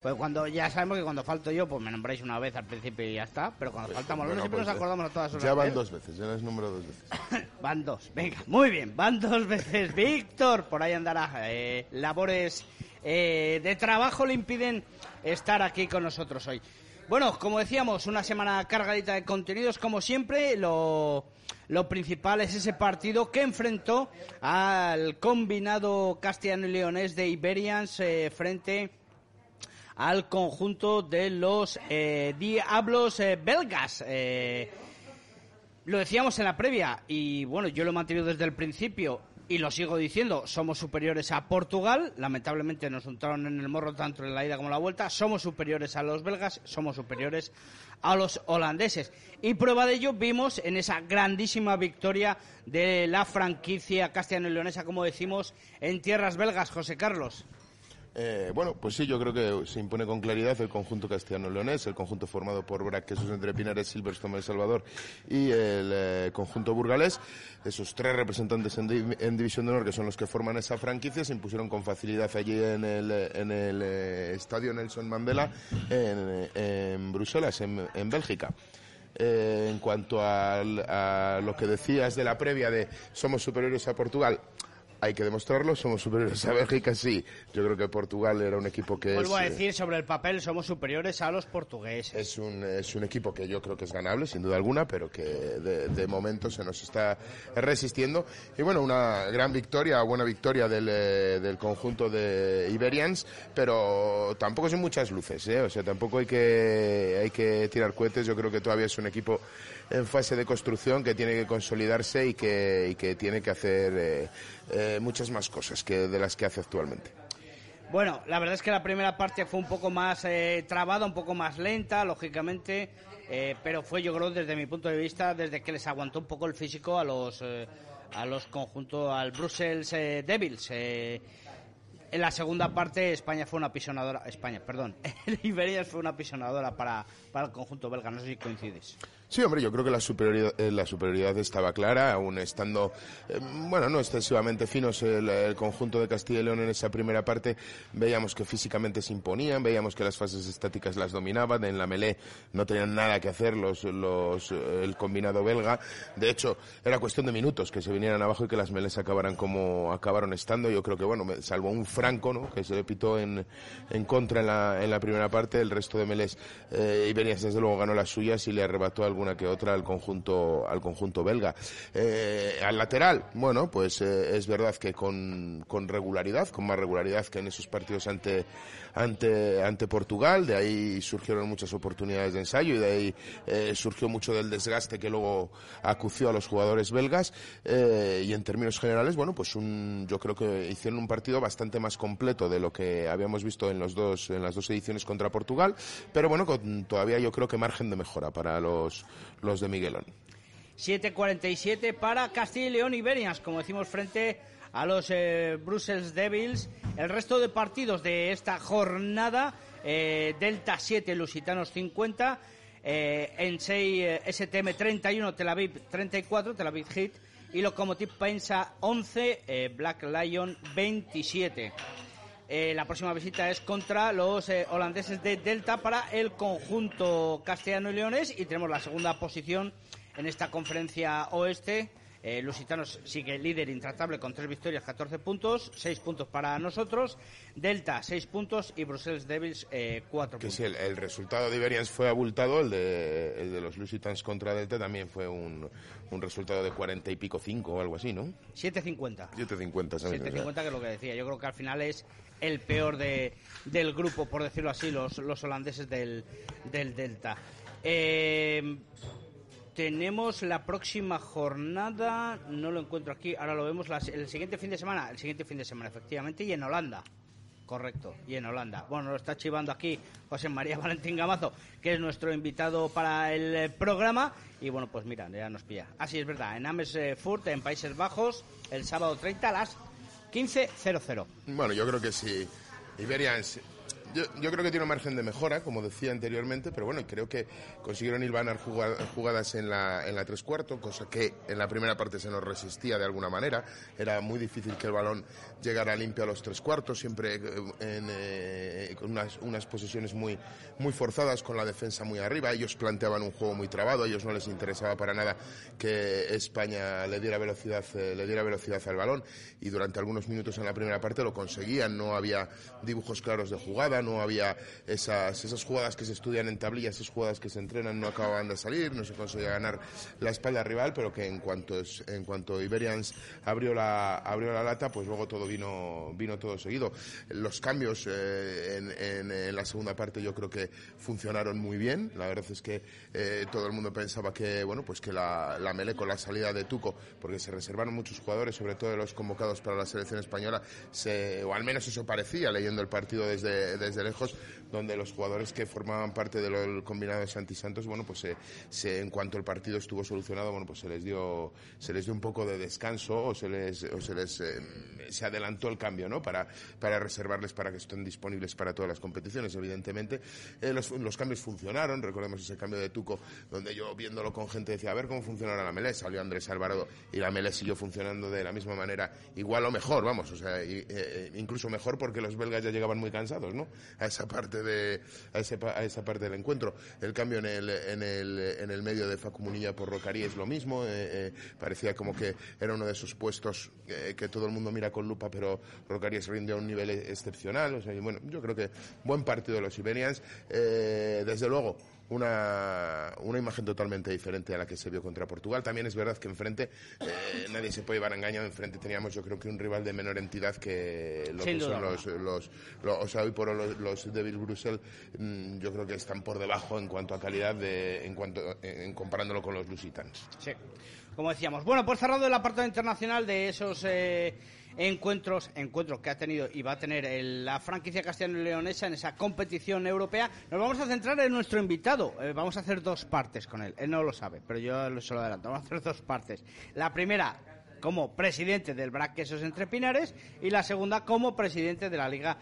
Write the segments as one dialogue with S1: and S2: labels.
S1: Pues cuando ya sabemos que cuando falto yo, pues me nombráis una vez al principio y ya está. Pero cuando falta Molano
S2: Bueno,
S1: siempre
S2: pues
S1: nos
S2: ya-
S1: acordamos a todas horas.
S2: Ya van dos veces, ya es número dos veces.
S1: Van dos, venga, muy bien, van dos veces. Víctor, por ahí andará. Eh, labores eh, de trabajo le impiden estar aquí con nosotros hoy. Bueno, como decíamos, una semana cargadita de contenidos, como siempre. Lo, lo principal es ese partido que enfrentó al combinado castellano y leonés de Iberians eh, frente al conjunto de los eh, Diablos eh, belgas. Eh, lo decíamos en la previa y bueno, yo lo he mantenido desde el principio y lo sigo diciendo, somos superiores a Portugal, lamentablemente nos untaron en el morro tanto en la ida como en la vuelta, somos superiores a los belgas, somos superiores a los holandeses. Y prueba de ello vimos en esa grandísima victoria de la franquicia castellano y leonesa, como decimos, en tierras belgas, José Carlos.
S2: Eh, bueno, pues sí, yo creo que se impone con claridad el conjunto castellano-leonés, el conjunto formado por Braquesos entre Pinares, Silverstone, El Salvador y el eh, conjunto burgalés. Esos tres representantes en, di- en División de Honor, que son los que forman esa franquicia, se impusieron con facilidad allí en el, en el eh, Estadio Nelson Mandela en, en Bruselas, en, en Bélgica. Eh, en cuanto al- a lo que decías de la previa de somos superiores a Portugal, hay que demostrarlo, somos superiores a Bélgica, sí. Yo creo que Portugal era un equipo que
S1: Vuelvo
S2: es,
S1: a
S2: eh,
S1: decir, sobre el papel somos superiores a los portugueses.
S2: es un, es un equipo que yo creo que es ganable, sin duda alguna, pero que de, de momento se nos está resistiendo. Y bueno, una gran victoria, buena victoria del, eh, del conjunto de Iberians, pero tampoco son muchas luces, ¿eh? O sea, tampoco hay que, hay que tirar cohetes. Yo creo que todavía es un equipo en fase de construcción que tiene que consolidarse y que, y que tiene que hacer eh, eh, muchas más cosas que de las que hace actualmente.
S1: Bueno, la verdad es que la primera parte fue un poco más eh, trabada, un poco más lenta, lógicamente, eh, pero fue, yo creo, desde mi punto de vista, desde que les aguantó un poco el físico a los eh, a los conjuntos, al Brussels Devils. en la segunda parte España fue una pisonadora, España, perdón, el Iberias fue una pisonadora para, para el conjunto belga, no sé si coincides.
S2: Sí, hombre, yo creo que la superioridad, eh, la superioridad estaba clara, aún estando, eh, bueno, no excesivamente finos el, el conjunto de Castilla y León en esa primera parte. Veíamos que físicamente se imponían, veíamos que las fases estáticas las dominaban, en la melé no tenían nada que hacer los, los, eh, el combinado belga. De hecho, era cuestión de minutos que se vinieran abajo y que las melés acabaran como acabaron estando. Yo creo que, bueno, salvo un Franco, ¿no? Que se le pitó en, en contra en la, en la primera parte, el resto de melés, eh, Iberias desde luego ganó las suyas y le arrebató alguna que otra al conjunto, al conjunto belga. Eh, al lateral, bueno, pues eh, es verdad que con, con regularidad, con más regularidad que en esos partidos ante, ante, ante Portugal, de ahí surgieron muchas oportunidades de ensayo y de ahí eh, surgió mucho del desgaste que luego acució a los jugadores belgas eh, y en términos generales, bueno, pues un, yo creo que hicieron un partido bastante más completo de lo que habíamos visto en los dos, en las dos ediciones contra Portugal, pero bueno, con todavía yo creo que margen de mejora para los, los de Miguelón.
S1: 7.47 para Castilla y León Iberians, como decimos, frente a los eh, Brussels Devils. El resto de partidos de esta jornada, eh, Delta 7, Lusitanos 50, eh, Ensei eh, STM 31, Tel Aviv 34, Tel Aviv Heat, y Lokomotiv Pensa 11, eh, Black Lion 27. Eh, la próxima visita es contra los holandeses de Delta para el conjunto castellano y leones y tenemos la segunda posición en esta conferencia oeste. Eh, Lusitanos sigue líder intratable con tres victorias, 14 puntos, 6 puntos para nosotros. Delta, 6 puntos y Brussels Devils, eh, 4
S2: Que
S1: puntos.
S2: si el, el resultado de Iberians fue abultado, el de, el de los Lusitans contra Delta también fue un, un resultado de 40 y pico 5 o algo así, ¿no?
S1: 7.50.
S2: 7.50, ¿sabes?
S1: 7.50 que es lo que decía. Yo creo que al final es el peor de, del grupo, por decirlo así, los, los holandeses del, del Delta. Eh, tenemos la próxima jornada, no lo encuentro aquí, ahora lo vemos el siguiente fin de semana, el siguiente fin de semana, efectivamente, y en Holanda. Correcto, y en Holanda. Bueno, lo está chivando aquí José María Valentín Gamazo, que es nuestro invitado para el eh, programa. Y bueno, pues mira, ya nos pilla. Así es verdad, en Amersfoort, en Países Bajos, el sábado 30 a las 15.00.
S2: Bueno, yo creo que sí. Iberians yo, creo que tiene un margen de mejora, como decía anteriormente, pero bueno, creo que consiguieron hilvanar jugadas en la, en la tres cuartos, cosa que en la primera parte se nos resistía de alguna manera. Era muy difícil que el balón llegara limpio a los tres cuartos, siempre eh, en, eh, con unas, unas posesiones muy, muy forzadas, con la defensa muy arriba. Ellos planteaban un juego muy trabado, a ellos no les interesaba para nada que España le diera velocidad, eh, le diera velocidad al balón y durante algunos minutos en la primera parte lo conseguían. No había dibujos claros de jugada no había esas, esas jugadas que se estudian en tablillas, esas jugadas que se entrenan no acababan de salir, no se conseguía ganar la espalda rival, pero que en cuanto, en cuanto Iberians abrió la, abrió la lata, pues luego todo vino, vino todo seguido. Los cambios eh, en, la segunda parte yo creo que funcionaron muy bien. La verdad es que eh, todo el mundo pensaba que, bueno, pues que la, la Mele con la salida de Tuco, porque se reservaron muchos jugadores, sobre todo los convocados para la selección española, o al menos eso parecía leyendo el partido desde lejos, donde los jugadores que formaban parte del combinado de Santi Santos, bueno, pues se, en cuanto el partido estuvo solucionado, bueno, pues se les dio, se les dio un poco de descanso o se les, o se les, eh, se adelantó el cambio, ¿no? Para, para reservarles para que estén disponibles para todas las competiciones, evidentemente. Eh, los, los, cambios funcionaron, recordemos ese cambio de Tuco, donde yo viéndolo con gente decía, a ver cómo funciona la Melé, salió Andrés Alvarado y la Melé siguió funcionando de la misma manera, igual o mejor, vamos, o sea, eh, incluso mejor porque los belgas ya llegaban muy cansados, ¿no? A esa parte de a, a esa parte del encuentro. El cambio en el, en el, en el medio de Facu Munilla por Rocarí es lo mismo. Eh, eh, parecía como que era uno de esos puestos eh, que todo el mundo mira con lupa, pero Rocarí se rinde a un nivel excepcional. Bueno, yo creo que buen partido de los Iberians. desde luego, una, una imagen totalmente diferente a la que se vio contra Portugal. También es verdad que enfrente eh, nadie se puede llevar engañado. Enfrente teníamos, yo creo que un rival de menor entidad que lo que son los, los, O sea, hoy por hoy los, los Devil Brussels, mm, yo creo que están por debajo en cuanto a calidad, de, en cuanto en, comparándolo con los Lusitans.
S1: Sí, como decíamos. Bueno, pues cerrado el apartado internacional de esos. Eh, encuentros, encuentros que ha tenido y va a tener la franquicia castellano-leonesa en esa competición europea. Nos vamos a centrar en nuestro invitado. Eh, vamos a hacer dos partes con él. Él no lo sabe, pero yo se lo adelanto. Vamos a hacer dos partes. La primera, como presidente del BRAC Quesos Entre Pinares y la segunda como presidente de la Liga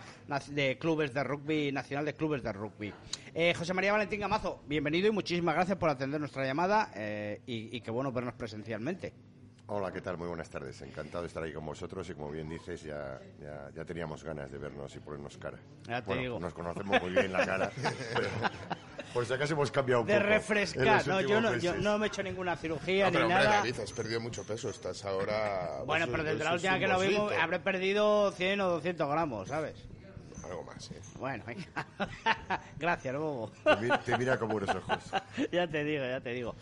S1: de Clubes de Rugby Nacional de Clubes de Rugby. Eh, José María Valentín Gamazo, bienvenido y muchísimas gracias por atender nuestra llamada eh, y, y qué bueno vernos presencialmente.
S3: Hola, ¿qué tal? Muy buenas tardes. Encantado de estar ahí con vosotros y como bien dices, ya, ya, teníamos ganas de vernos y ponernos cara.
S1: Ya te digo.
S3: Nos conocemos muy bien la cara, por si acaso hemos cambiado un
S1: de refrescar. No, yo no, yo no me he hecho ninguna cirugía ni nada.
S2: David, has perdido mucho peso. Estás ahora...
S1: Bueno, pero desde la última que lo vimos habré perdido 100 o 200 gramos, ¿sabes?
S2: Algo más, ¿eh?
S1: Bueno, Gracias, Bobo.
S3: Te, te mira como unos ojos.
S1: ya te digo, ya te digo.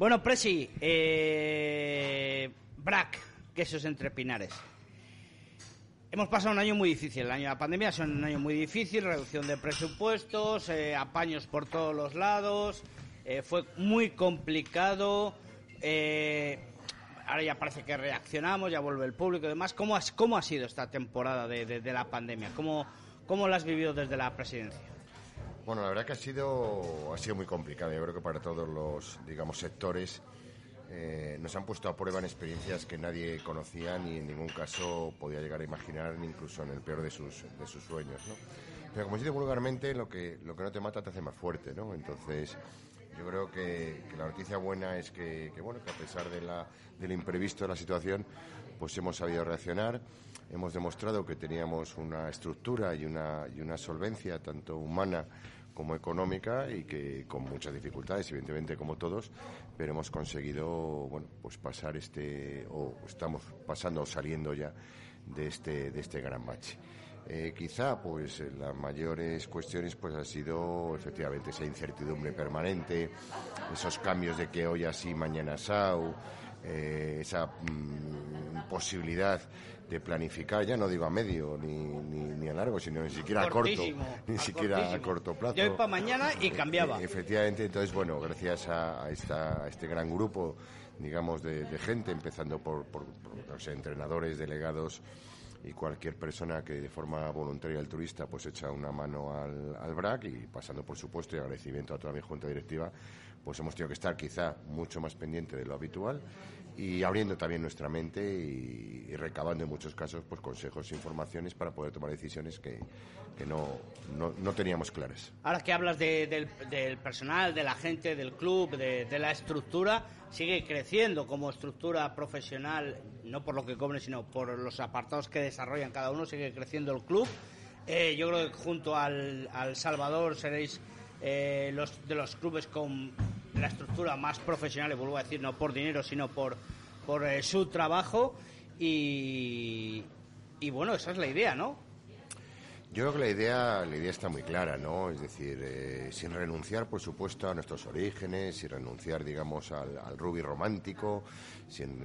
S1: Bueno, Presi, eh, Brack, quesos entre pinares. Hemos pasado un año muy difícil, el año de la pandemia ha un año muy difícil, reducción de presupuestos, eh, apaños por todos los lados, eh, fue muy complicado. Eh, ahora ya parece que reaccionamos, ya vuelve el público y demás. ¿Cómo, cómo ha sido esta temporada de, de, la pandemia? ¿Cómo, ¿Cómo la has vivido desde la presidencia?
S3: Bueno, la verdad que ha sido, ha sido muy complicado. Yo creo que para todos los, digamos, sectores eh, nos han puesto a prueba en experiencias que nadie conocía ni en ningún caso podía llegar a imaginar, ni incluso en el peor de sus, de sus sueños, ¿no? Pero como se dice vulgarmente, lo que, lo que no te mata te hace más fuerte, ¿no? Entonces, yo creo que, la noticia buena es que, que, bueno, que a pesar de la, del imprevisto de la situación, pues hemos sabido reaccionar hemos demostrado que teníamos una estructura y una, y una solvencia tanto humana como económica y que con muchas dificultades, evidentemente como todos, pero hemos conseguido bueno, pues pasar este o estamos pasando o saliendo ya de este de este gran bache. Eh, quizá pues las mayores cuestiones pues ha sido efectivamente esa incertidumbre permanente, esos cambios de que hoy así mañana así, eh, esa mm, posibilidad de planificar, ya no digo a medio ni, ni, a largo, sino ni siquiera a corto, ni siquiera a corto plazo.
S1: Yo para mañana y cambiaba.
S3: Efectivamente, entonces, bueno, gracias a, esta, este gran grupo, digamos, de, gente, empezando por, por, entrenadores, delegados, y cualquier persona que de forma voluntaria altruista pues echa una mano al, al BRAC y pasando por supuesto y agradecimiento a toda mi junta directiva pues hemos tenido que estar quizá mucho más pendiente de lo habitual y abriendo también nuestra mente y, recabando en muchos casos pues consejos e informaciones para poder tomar decisiones que, que no, no, teníamos claras.
S1: Ahora que hablas del, personal, de la gente, del club, de, la estructura, sigue creciendo como estructura profesional, no por lo que cobre, sino por los apartados que desarrollan cada uno, sigue creciendo el club. Eh, yo creo que junto al, al Salvador seréis eh, los, de los clubes con la estructura más profesional, y vuelvo a decir, no por dinero, sino por, por eh, su trabajo. Y, y bueno, esa es la idea, ¿no?
S3: Yo creo que la idea, la idea está muy clara, ¿no? Es decir, eh, sin renunciar, por supuesto, a nuestros orígenes, sin renunciar, digamos, al, al rugby romántico sin,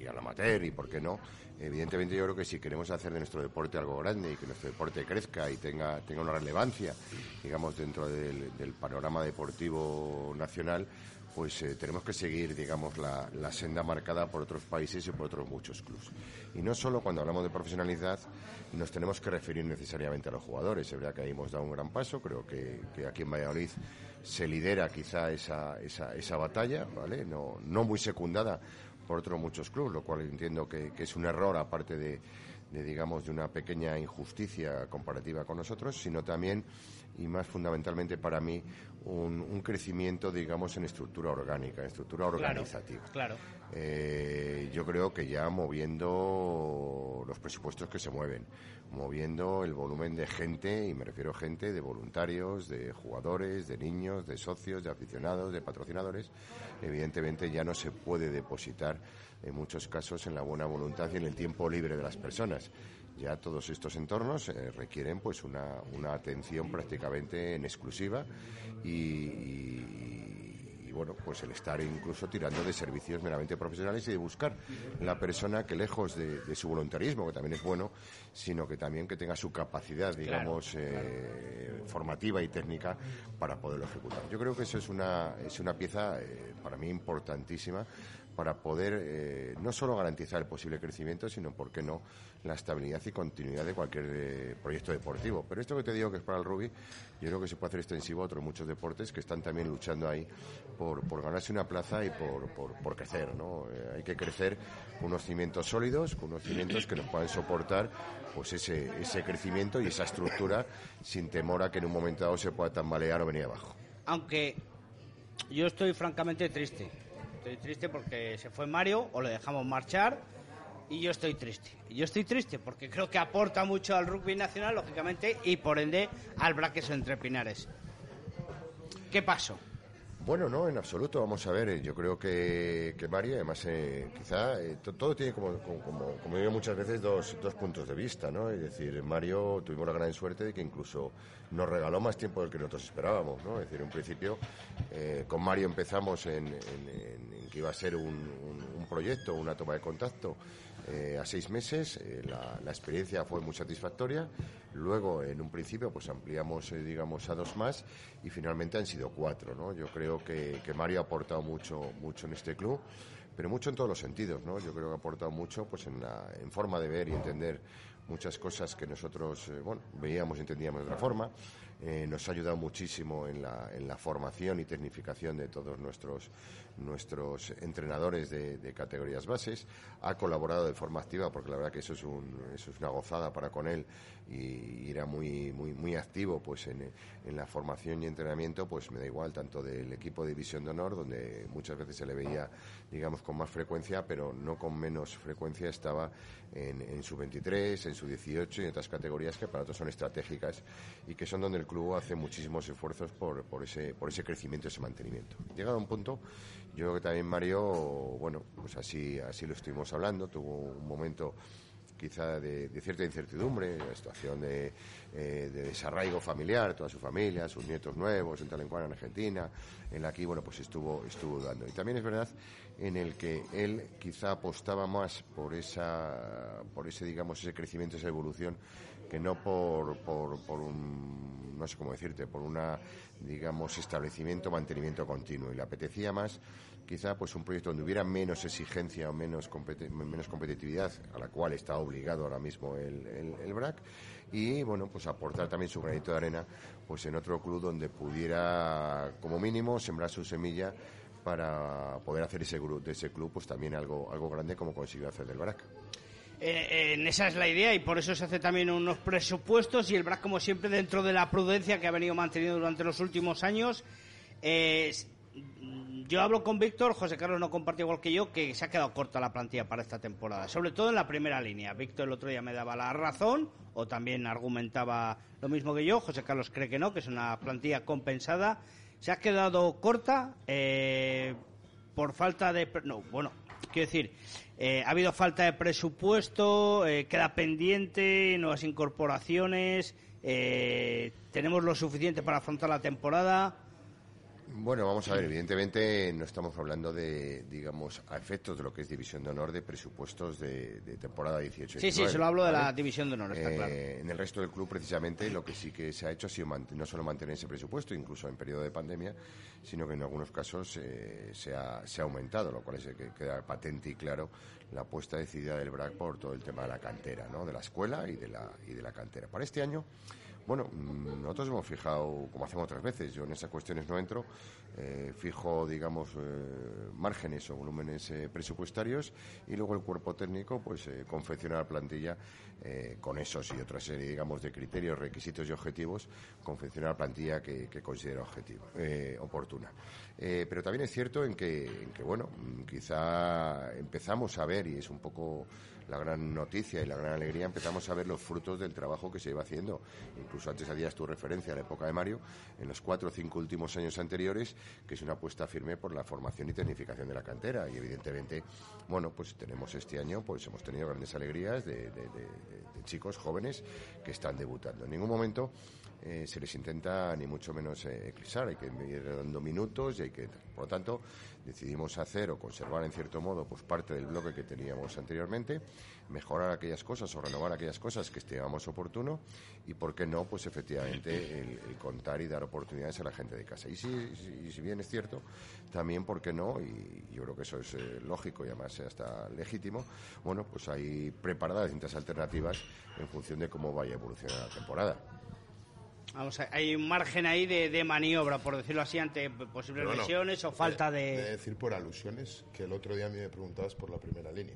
S3: y al amateur, y por qué no. Evidentemente, yo creo que si queremos hacer de nuestro deporte algo grande y que nuestro deporte crezca y tenga, tenga una relevancia, digamos, dentro del, panorama deportivo nacional, pues eh, tenemos que seguir, digamos, la, senda marcada por otros países y por otros muchos clubes. Y no solo cuando hablamos de profesionalidad nos tenemos que referir necesariamente a los jugadores. Es verdad que ahí hemos dado un gran paso, creo que, aquí en Valladolid se lidera quizá esa, esa, esa batalla, ¿vale? No, no muy secundada por otros muchos clubes, lo cual entiendo que, es un error aparte de, digamos de una pequeña injusticia comparativa con nosotros, sino también y más fundamentalmente para mí un, crecimiento digamos en estructura orgánica, en estructura organizativa.
S1: Claro.
S3: Eh, yo creo que ya moviendo los presupuestos que se mueven, moviendo el volumen de gente, y me refiero a gente de voluntarios, de jugadores, de niños, de socios, de aficionados, de patrocinadores, evidentemente ya no se puede depositar en muchos casos en la buena voluntad y en el tiempo libre de las personas. Ya todos estos entornos eh, requieren pues una, una, atención prácticamente en exclusiva y bueno, pues el estar incluso tirando de servicios meramente profesionales y de buscar la persona que lejos de, su voluntarismo, que también es bueno, sino que también que tenga su capacidad, digamos, eh, formativa y técnica para poderlo ejecutar. Yo creo que eso es una, es una pieza eh, para mí importantísima para poder eh, no solo garantizar el posible crecimiento, sino, ¿por qué no?, la estabilidad y continuidad de cualquier eh, proyecto deportivo. Pero esto que te digo que es para el rugby, yo creo que se puede hacer extensivo a otros muchos deportes que están también luchando ahí por, ganarse una plaza y por, por, crecer, ¿no? Eh, hay que crecer con unos cimientos sólidos, con unos cimientos que nos puedan soportar pues ese, ese crecimiento y esa estructura sin temor a que en un momento dado se pueda tambalear o venir abajo.
S1: Aunque yo estoy francamente triste Estoy triste porque se fue Mario o le dejamos marchar y yo estoy triste. Yo estoy triste porque creo que aporta mucho al rugby nacional, lógicamente, y por ende al Braqueso entre Pinares. ¿Qué pasó?
S3: Bueno, no, en absoluto. Vamos a ver, eh, yo creo que, que Mario, además, eh, quizá eh, todo tiene, como, como, como, digo muchas veces, dos, dos puntos de vista, ¿no? Es decir, Mario tuvimos la gran suerte de que incluso nos regaló más tiempo del que nosotros esperábamos, ¿no? Es decir, en principio, con Mario empezamos en, en, que iba a ser un proyecto, una toma de contacto eh, a seis meses. Eh, la, experiencia fue muy satisfactoria. Luego, en un principio, pues ampliamos, eh, digamos, a dos más y finalmente han sido cuatro. ¿no? Yo creo que, Mario ha aportado mucho, mucho en este club, pero mucho en todos los sentidos. ¿no? Yo creo que ha aportado mucho pues, en, la, en forma de ver y entender muchas cosas que nosotros bueno, veíamos y entendíamos de otra forma. nos ha ayudado muchísimo en la, en la formación y tecnificación de todos nuestros nuestros entrenadores de, categorías bases, ha colaborado de forma activa porque la verdad que eso es, un, eso es una gozada para con él y, era muy, muy, muy activo pues en, en, la formación y entrenamiento, pues me da igual, tanto del equipo de división de honor, donde muchas veces se le veía, digamos, con más frecuencia, pero no con menos frecuencia estaba en, en su 23, en su 18 y en otras categorías que para nosotros son estratégicas y que son donde el club hace muchísimos esfuerzos por, por, ese, por ese crecimiento, ese mantenimiento. Llegado a un punto yo creo que también Mario, bueno, pues así, así lo estuvimos hablando, tuvo un momento quizá de, cierta incertidumbre, la situación de, eh, de, desarraigo familiar, toda su familia, sus nietos nuevos, en tal en Argentina, en la que, bueno, pues estuvo, estuvo dando. Y también es verdad en el que él quizá apostaba más por esa, por ese, digamos, ese crecimiento, esa evolución que no por, por, por un, no sé cómo decirte, por una, digamos, establecimiento, mantenimiento continuo. Y le apetecía más quizá pues un proyecto donde hubiera menos exigencia o menos, menos competitividad, a la cual está obligado ahora mismo el, el, BRAC, y bueno, pues aportar también su granito de arena pues en otro club donde pudiera, como mínimo, sembrar su semilla para poder hacer ese de ese club pues también algo, algo grande como consiguió hacer del BRAC.
S1: Eh, en esa es la idea y por eso se hace también unos presupuestos y el BRAC, como siempre, dentro de la prudencia que ha venido manteniendo durante los últimos años, yo hablo con Víctor, José Carlos no comparte igual que yo, que se ha quedado corta la plantilla para esta temporada, sobre todo en la primera línea. Víctor el otro día me daba la razón, o también argumentaba lo mismo que yo, José Carlos cree que no, que es una plantilla compensada. Se ha quedado corta eh, por falta de... No, bueno, quiero decir, eh, ha habido falta de presupuesto, eh, queda pendiente, nuevas incorporaciones, tenemos lo suficiente para afrontar la temporada.
S3: Bueno, vamos a ver, evidentemente no estamos hablando de, digamos, a efectos de lo que es División de Honor de presupuestos de, temporada 18.
S1: Sí, sí, solo hablo de la División de Honor, está
S3: eh,
S1: claro.
S3: En el resto del club, precisamente, lo que sí que se ha hecho ha sido no solo mantener ese presupuesto, incluso en periodo de pandemia, sino que en algunos casos eh, se, ha, aumentado, lo cual es que queda patente y claro la apuesta decidida del BRAC por todo el tema de la cantera, ¿no? de la escuela y de la, y de la cantera. Para este año bueno, nosotros hemos fijado, como hacemos otras veces, yo en esas cuestiones no entro, eh, fijo, digamos, eh, márgenes o volúmenes eh, presupuestarios y luego el cuerpo técnico, pues, confecciona la plantilla con esos y otra serie, digamos, de criterios, requisitos y objetivos, confecciona la plantilla que, que considera objetivo, oportuna. pero también es cierto en que, en que, bueno, quizá empezamos a ver, y es un poco la gran noticia y la gran alegría, empezamos a ver los frutos del trabajo que se iba haciendo. Incluso antes hacías tu referencia a la época de Mario, en los cuatro o cinco últimos años anteriores, que es una apuesta firme por la formación y tecnificación de la cantera. Y evidentemente, bueno, pues tenemos este año, pues hemos tenido grandes alegrías de, chicos jóvenes que están debutando. En ningún momento eh, se les intenta ni mucho menos eh, eclipsar, hay que ir dando minutos y hay que, por lo tanto, decidimos hacer o conservar en cierto modo pues parte del bloque que teníamos anteriormente, mejorar aquellas cosas o renovar aquellas cosas que estimamos oportuno y por qué no pues efectivamente el, contar y dar oportunidades a la gente de casa. Y si, si, bien es cierto, también por qué no, y yo creo que eso es eh, lógico y además hasta legítimo, bueno, pues hay preparadas distintas alternativas en función de cómo vaya evolucionando la temporada.
S1: Vamos, hay un margen ahí de, maniobra, por decirlo así, ante posibles lesiones o falta de...
S2: de... decir por alusiones que el otro día a mí me preguntabas por la primera línea.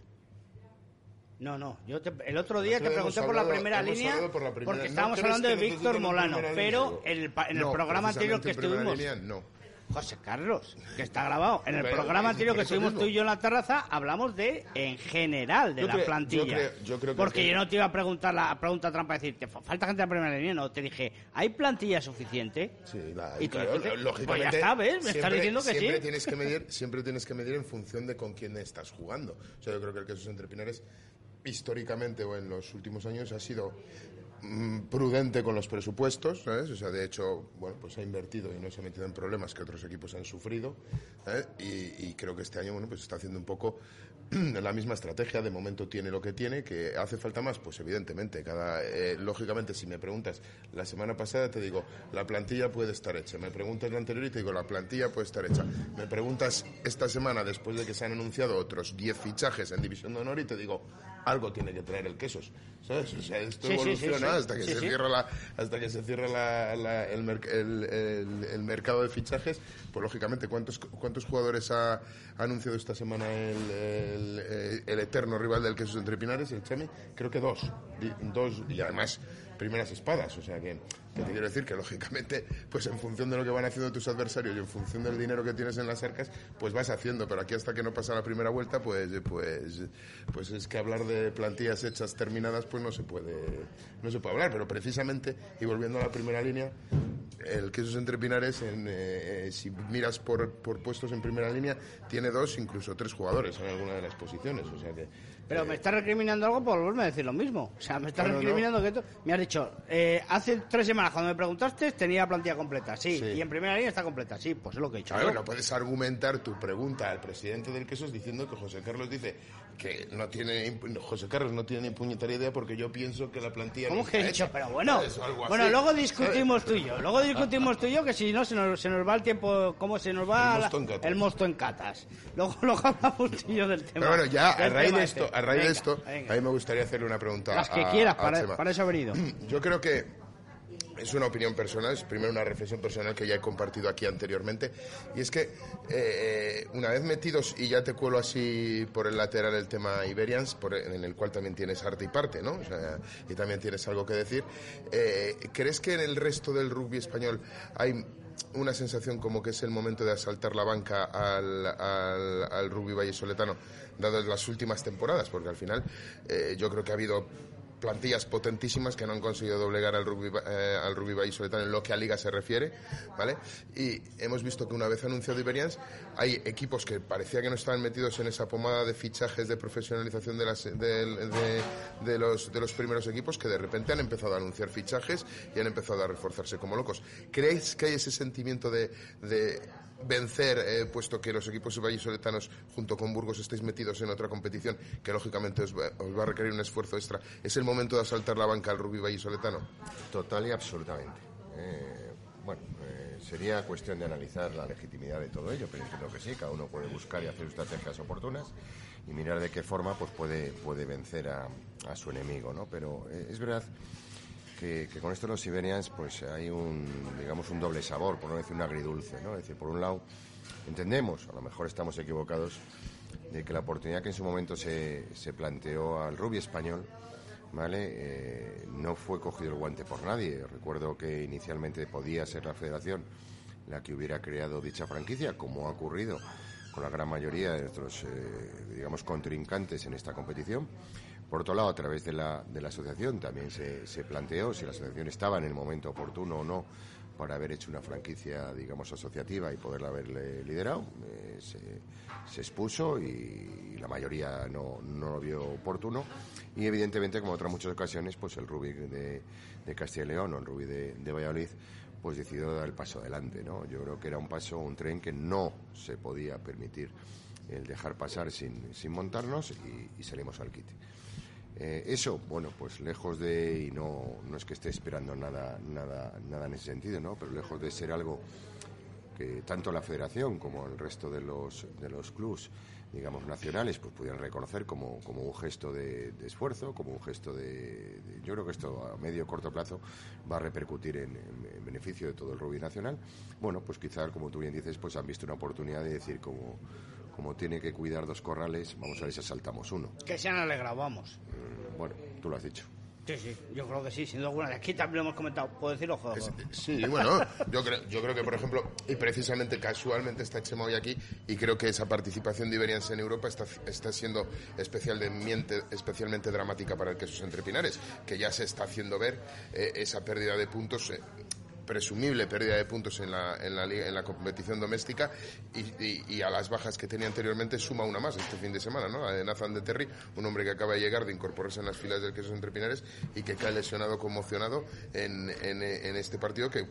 S1: No, no, yo el otro día te pregunté por la primera línea porque estábamos hablando de Víctor Molano, pero en el, en el programa anterior que estuvimos... Línea,
S2: no
S1: José Carlos, que está grabado. En el programa anterior que estuvimos tú y yo en la terraza, hablamos de, en general, de la plantilla. porque yo no te iba a preguntar la pregunta trampa, decir, ¿te falta gente en la primera línea? No, te dije, ¿hay plantilla suficiente?
S2: Sí, y claro, lógicamente.
S1: Pues ya está, ¿ves? Me estás diciendo que
S2: siempre Tienes que medir, siempre tienes que medir en función de con quién estás jugando. O sea, yo creo que el que esos entre Pinares históricamente o en los últimos años ha sido prudente con los presupuestos, ¿sabes? O sea, de hecho, bueno, pues ha invertido y no se ha metido en problemas que otros equipos han sufrido, y, y, creo que este año, bueno, pues está haciendo un poco la misma estrategia, de momento tiene lo que tiene, que hace falta más, pues evidentemente, cada, eh, lógicamente si me preguntas la semana pasada te digo, la plantilla puede estar hecha, me preguntas la anterior y te digo, la plantilla puede estar hecha, me preguntas esta semana después de que se han anunciado otros 10 fichajes en División de Honor y te digo, algo tiene que traer el quesos, ¿sabes? O sea, esto evoluciona hasta que se cierra la, hasta que se cierre la, el, el, el, mercado de fichajes, pues lógicamente, ¿cuántos, cuántos jugadores ha, anunciado esta semana el, el, eterno rival del quesos entre Pinares, el Chemi? Creo que dos, dos y además primeras espadas. O sea que, te quiero decir que lógicamente, pues en función de lo que van haciendo tus adversarios y en función del dinero que tienes en las arcas, pues vas haciendo. Pero aquí hasta que no pasa la primera vuelta, pues, pues, pues es que hablar de plantillas hechas terminadas, pues no se puede, no se puede hablar. Pero precisamente, y volviendo a la primera línea, el Quesos Entre Pinares, en, eh, eh, si miras por, por puestos en primera línea, tiene dos, incluso tres jugadores en alguna de las posiciones. O sea que
S1: pero me estás recriminando algo por volverme a decir lo mismo. O sea, me estás
S2: Claro,
S1: recriminando que tú... Me has dicho, eh, hace tres semanas cuando me preguntaste tenía plantilla completa, sí,
S2: Sí.
S1: y en primera línea está completa, sí, pues es lo que he dicho.
S2: Claro, no puedes argumentar tu pregunta al presidente del Quesos diciendo que José Carlos dice que no tiene José Carlos no tiene ni puñetera idea porque yo pienso que la plantilla
S1: ¿Cómo
S2: no
S1: que he dicho?
S2: hecha.
S1: Pero bueno, bueno, luego discutimos tú y yo, luego discutimos tú y yo que si no se nos, se nos va el tiempo, ¿cómo se nos va
S2: El mosto en catas.
S1: mosto en catas? Luego, luego hablamos tú y yo del tema.
S2: Pero bueno, ya a raíz de
S1: este.
S2: A raíz de esto,
S1: venga.
S2: a mí me gustaría hacerle una pregunta
S1: Las que
S2: a-
S1: quieras,
S2: a
S1: para, para eso he venido.
S2: Yo creo que es una opinión personal, es primero una reflexión personal que ya he compartido aquí anteriormente, y es que eh, una vez metidos, y ya te cuelo así por el lateral el tema Iberians, por- en el cual también tienes arte y parte, ¿no? O sea, y también tienes algo que decir, eh, ¿crees que en el resto del rugby español hay una sensación como que es el momento de asaltar la banca al, al, al rugby vallesoletano, dadas las últimas temporadas? Porque al final eh, yo creo que ha habido plantillas potentísimas que no han conseguido doblegar al rugby, eh, al rugby vallisoletano en lo que a liga se refiere, ¿vale? Y hemos visto que una vez anunciado Iberians, hay equipos que parecía que no estaban metidos en esa pomada de fichajes de profesionalización de, las, de, de los, de los primeros equipos que de repente han empezado a anunciar fichajes y han empezado a reforzarse como locos. ¿Creéis que hay ese sentimiento de vencer, eh, puesto que los equipos vallisoletanos junto con Burgos estáis metidos en otra competición que lógicamente os va, a requerir un esfuerzo extra. ¿Es el momento de asaltar la banca al rugby vallisoletano?
S3: Total y absolutamente. Eh, bueno, eh, sería cuestión de analizar la legitimidad de todo ello, pero entiendo que sí, cada uno puede buscar y hacer estrategias oportunas y mirar de qué forma pues puede, puede vencer a, a su enemigo, ¿no? Pero es verdad que, con esto los Siberians pues hay un, digamos, un doble sabor, por no decir un agridulce, ¿no? Es decir, por un lado, entendemos, a lo mejor estamos equivocados, de que la oportunidad que en su momento se, se planteó al rugby español, ¿vale? Eh, no fue cogido el guante por nadie. Recuerdo que inicialmente podía ser la federación la que hubiera creado dicha franquicia, como ha ocurrido con la gran mayoría de nuestros, eh, digamos, contrincantes en esta competición. Por otro lado, a través de la, de la asociación también se, se planteó si la asociación estaba en el momento oportuno o no para haber hecho una franquicia, digamos, asociativa y poderla haber eh, liderado. Eh, se, expuso y, la mayoría no, no lo vio oportuno. Y evidentemente, como otras muchas ocasiones, pues el Rubí de, de Castilla y León o el Rubí de, de Valladolid pues decidió dar el paso adelante, ¿no? Yo creo que era un paso, un tren que no se podía permitir el dejar pasar sin, sin montarnos y, y salimos al quite. Eh, eso, bueno, pues lejos de, y no, no es que esté esperando nada, nada, nada en ese sentido, ¿no? Pero lejos de ser algo que tanto la federación como el resto de los, de los clubs, digamos, nacionales, pues pudieran reconocer como, como un gesto de, esfuerzo, como un gesto de, Yo creo que esto a medio corto plazo va a repercutir en beneficio de todo el rugby nacional. Bueno, pues quizás, como tú bien dices, pues han visto una oportunidad de decir como, como tiene que cuidar dos corrales, vamos a ver si asaltamos uno.
S1: Que se han alegrado, vamos.
S3: Mm, Bueno, tú lo has dicho.
S1: Sí, sí, yo creo que sí, sin duda alguna. Aquí también lo hemos comentado, puedo decirlo, joder.
S2: Sí, bueno, yo creo, yo creo que, por ejemplo, y precisamente casualmente está Chema hoy aquí, y creo que esa participación de Iberians en Europa está, está siendo especialmente, especialmente dramática para el Quesos Entre Pinares, que ya se está haciendo ver eh, esa pérdida de puntos. eh, presumible pérdida de puntos en la, en la, en la competición doméstica y, y- a las bajas que tenía anteriormente suma una más este fin de semana, ¿no? La de Nathan de Terry, un hombre que acaba de llegar, de incorporarse en las filas del Quesos Entre Pinares y que cae lesionado, conmocionado en, en, este partido que,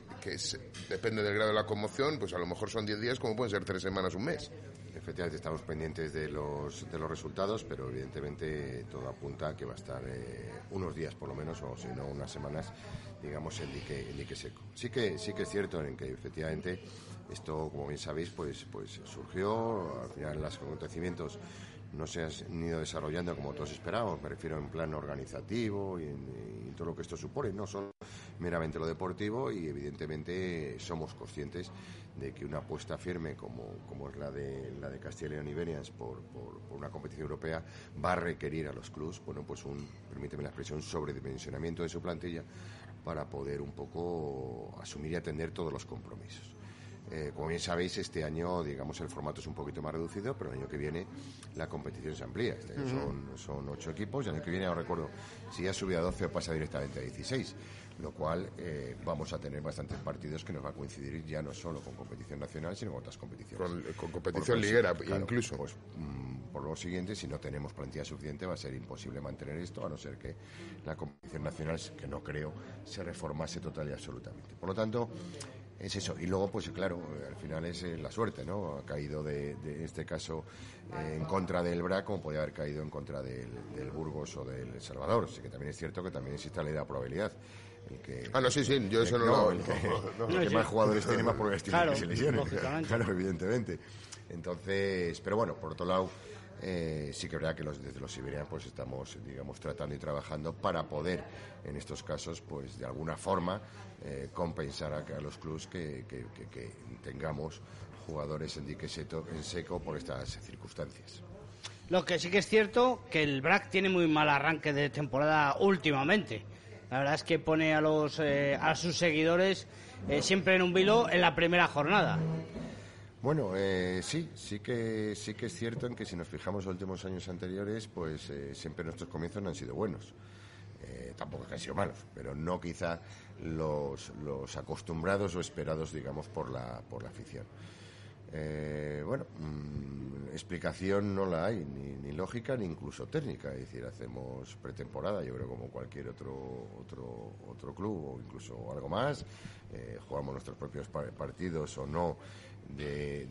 S2: depende del grado de la conmoción, pues a lo mejor son 10 días como pueden ser 3 semanas, un mes.
S3: Efectivamente estamos pendientes de los, de los resultados, pero evidentemente todo apunta a que va a estar eh, unos días por lo menos, o si no unas semanas, digamos, en dique, en dique seco. Sí que, sí que es cierto en que efectivamente esto, como bien sabéis, pues, pues surgió, al final los acontecimientos no se han ido desarrollando como todos esperábamos, me refiero en plan organizativo y y todo lo que esto supone, no solo meramente lo deportivo y evidentemente somos conscientes de que una apuesta firme como, como es la de, la de Castilla y León Iberians por, por, por una competición europea va a requerir a los clubs, bueno, pues un, permíteme la expresión, sobredimensionamiento de su plantilla para poder un poco asumir y atender todos los compromisos. Eh, como bien sabéis, este año, digamos, el formato es un poquito más reducido, pero el año que viene la competición se amplía. Este año son, son ocho equipos, y el año que viene, no recuerdo si ya subido a 12 o pasa directamente a 16 lo cual eh, vamos a tener bastantes partidos que nos va a coincidir ya no solo con competición nacional, sino con otras competiciones.
S2: Con, competición liguera, incluso.
S3: Pues, mm, por lo siguiente, si no tenemos plantilla suficiente, va a ser imposible mantener esto, a no ser que la competición nacional, que no creo, se reformase total y absolutamente. Por lo tanto, es eso. Y luego, pues claro, al final es eh, la suerte, ¿no? Ha caído de, este caso eh, en contra del BRA como podía haber caído en contra del, Burgos o del Salvador. Así que también es cierto que también existe la ley de la probabilidad.
S2: El que, ah, no, sí, sí, yo eso no,
S3: lo... El que, más jugadores tiene, más probabilidades que se lesionen. Claro, evidentemente. Entonces, pero bueno, por otro lado, eh, sí que es verdad que los, desde los Siberian pues estamos, digamos, tratando y trabajando para poder, en estos casos, pues de alguna forma, eh, compensar a, los clubes que, tengamos jugadores en dique en seco por estas circunstancias.
S1: Lo que sí que es cierto que el BRAC tiene muy mal arranque de temporada últimamente. La verdad es que pone a, los, eh, a sus seguidores eh, siempre en un vilo en la primera jornada.
S3: Bueno, eh, sí, sí que sí que es cierto en que si nos fijamos los últimos años anteriores, pues siempre nuestros comienzos no han sido buenos. tampoco que han sido malos, pero no quizá los, los acostumbrados o esperados, digamos, por la, por la afición. Eh, bueno, mm, explicación no la hay, ni, lógica ni incluso técnica. Es decir, hacemos pretemporada, yo creo como cualquier otro otro otro club o incluso algo más. Eh, jugamos nuestros propios partidos o no de,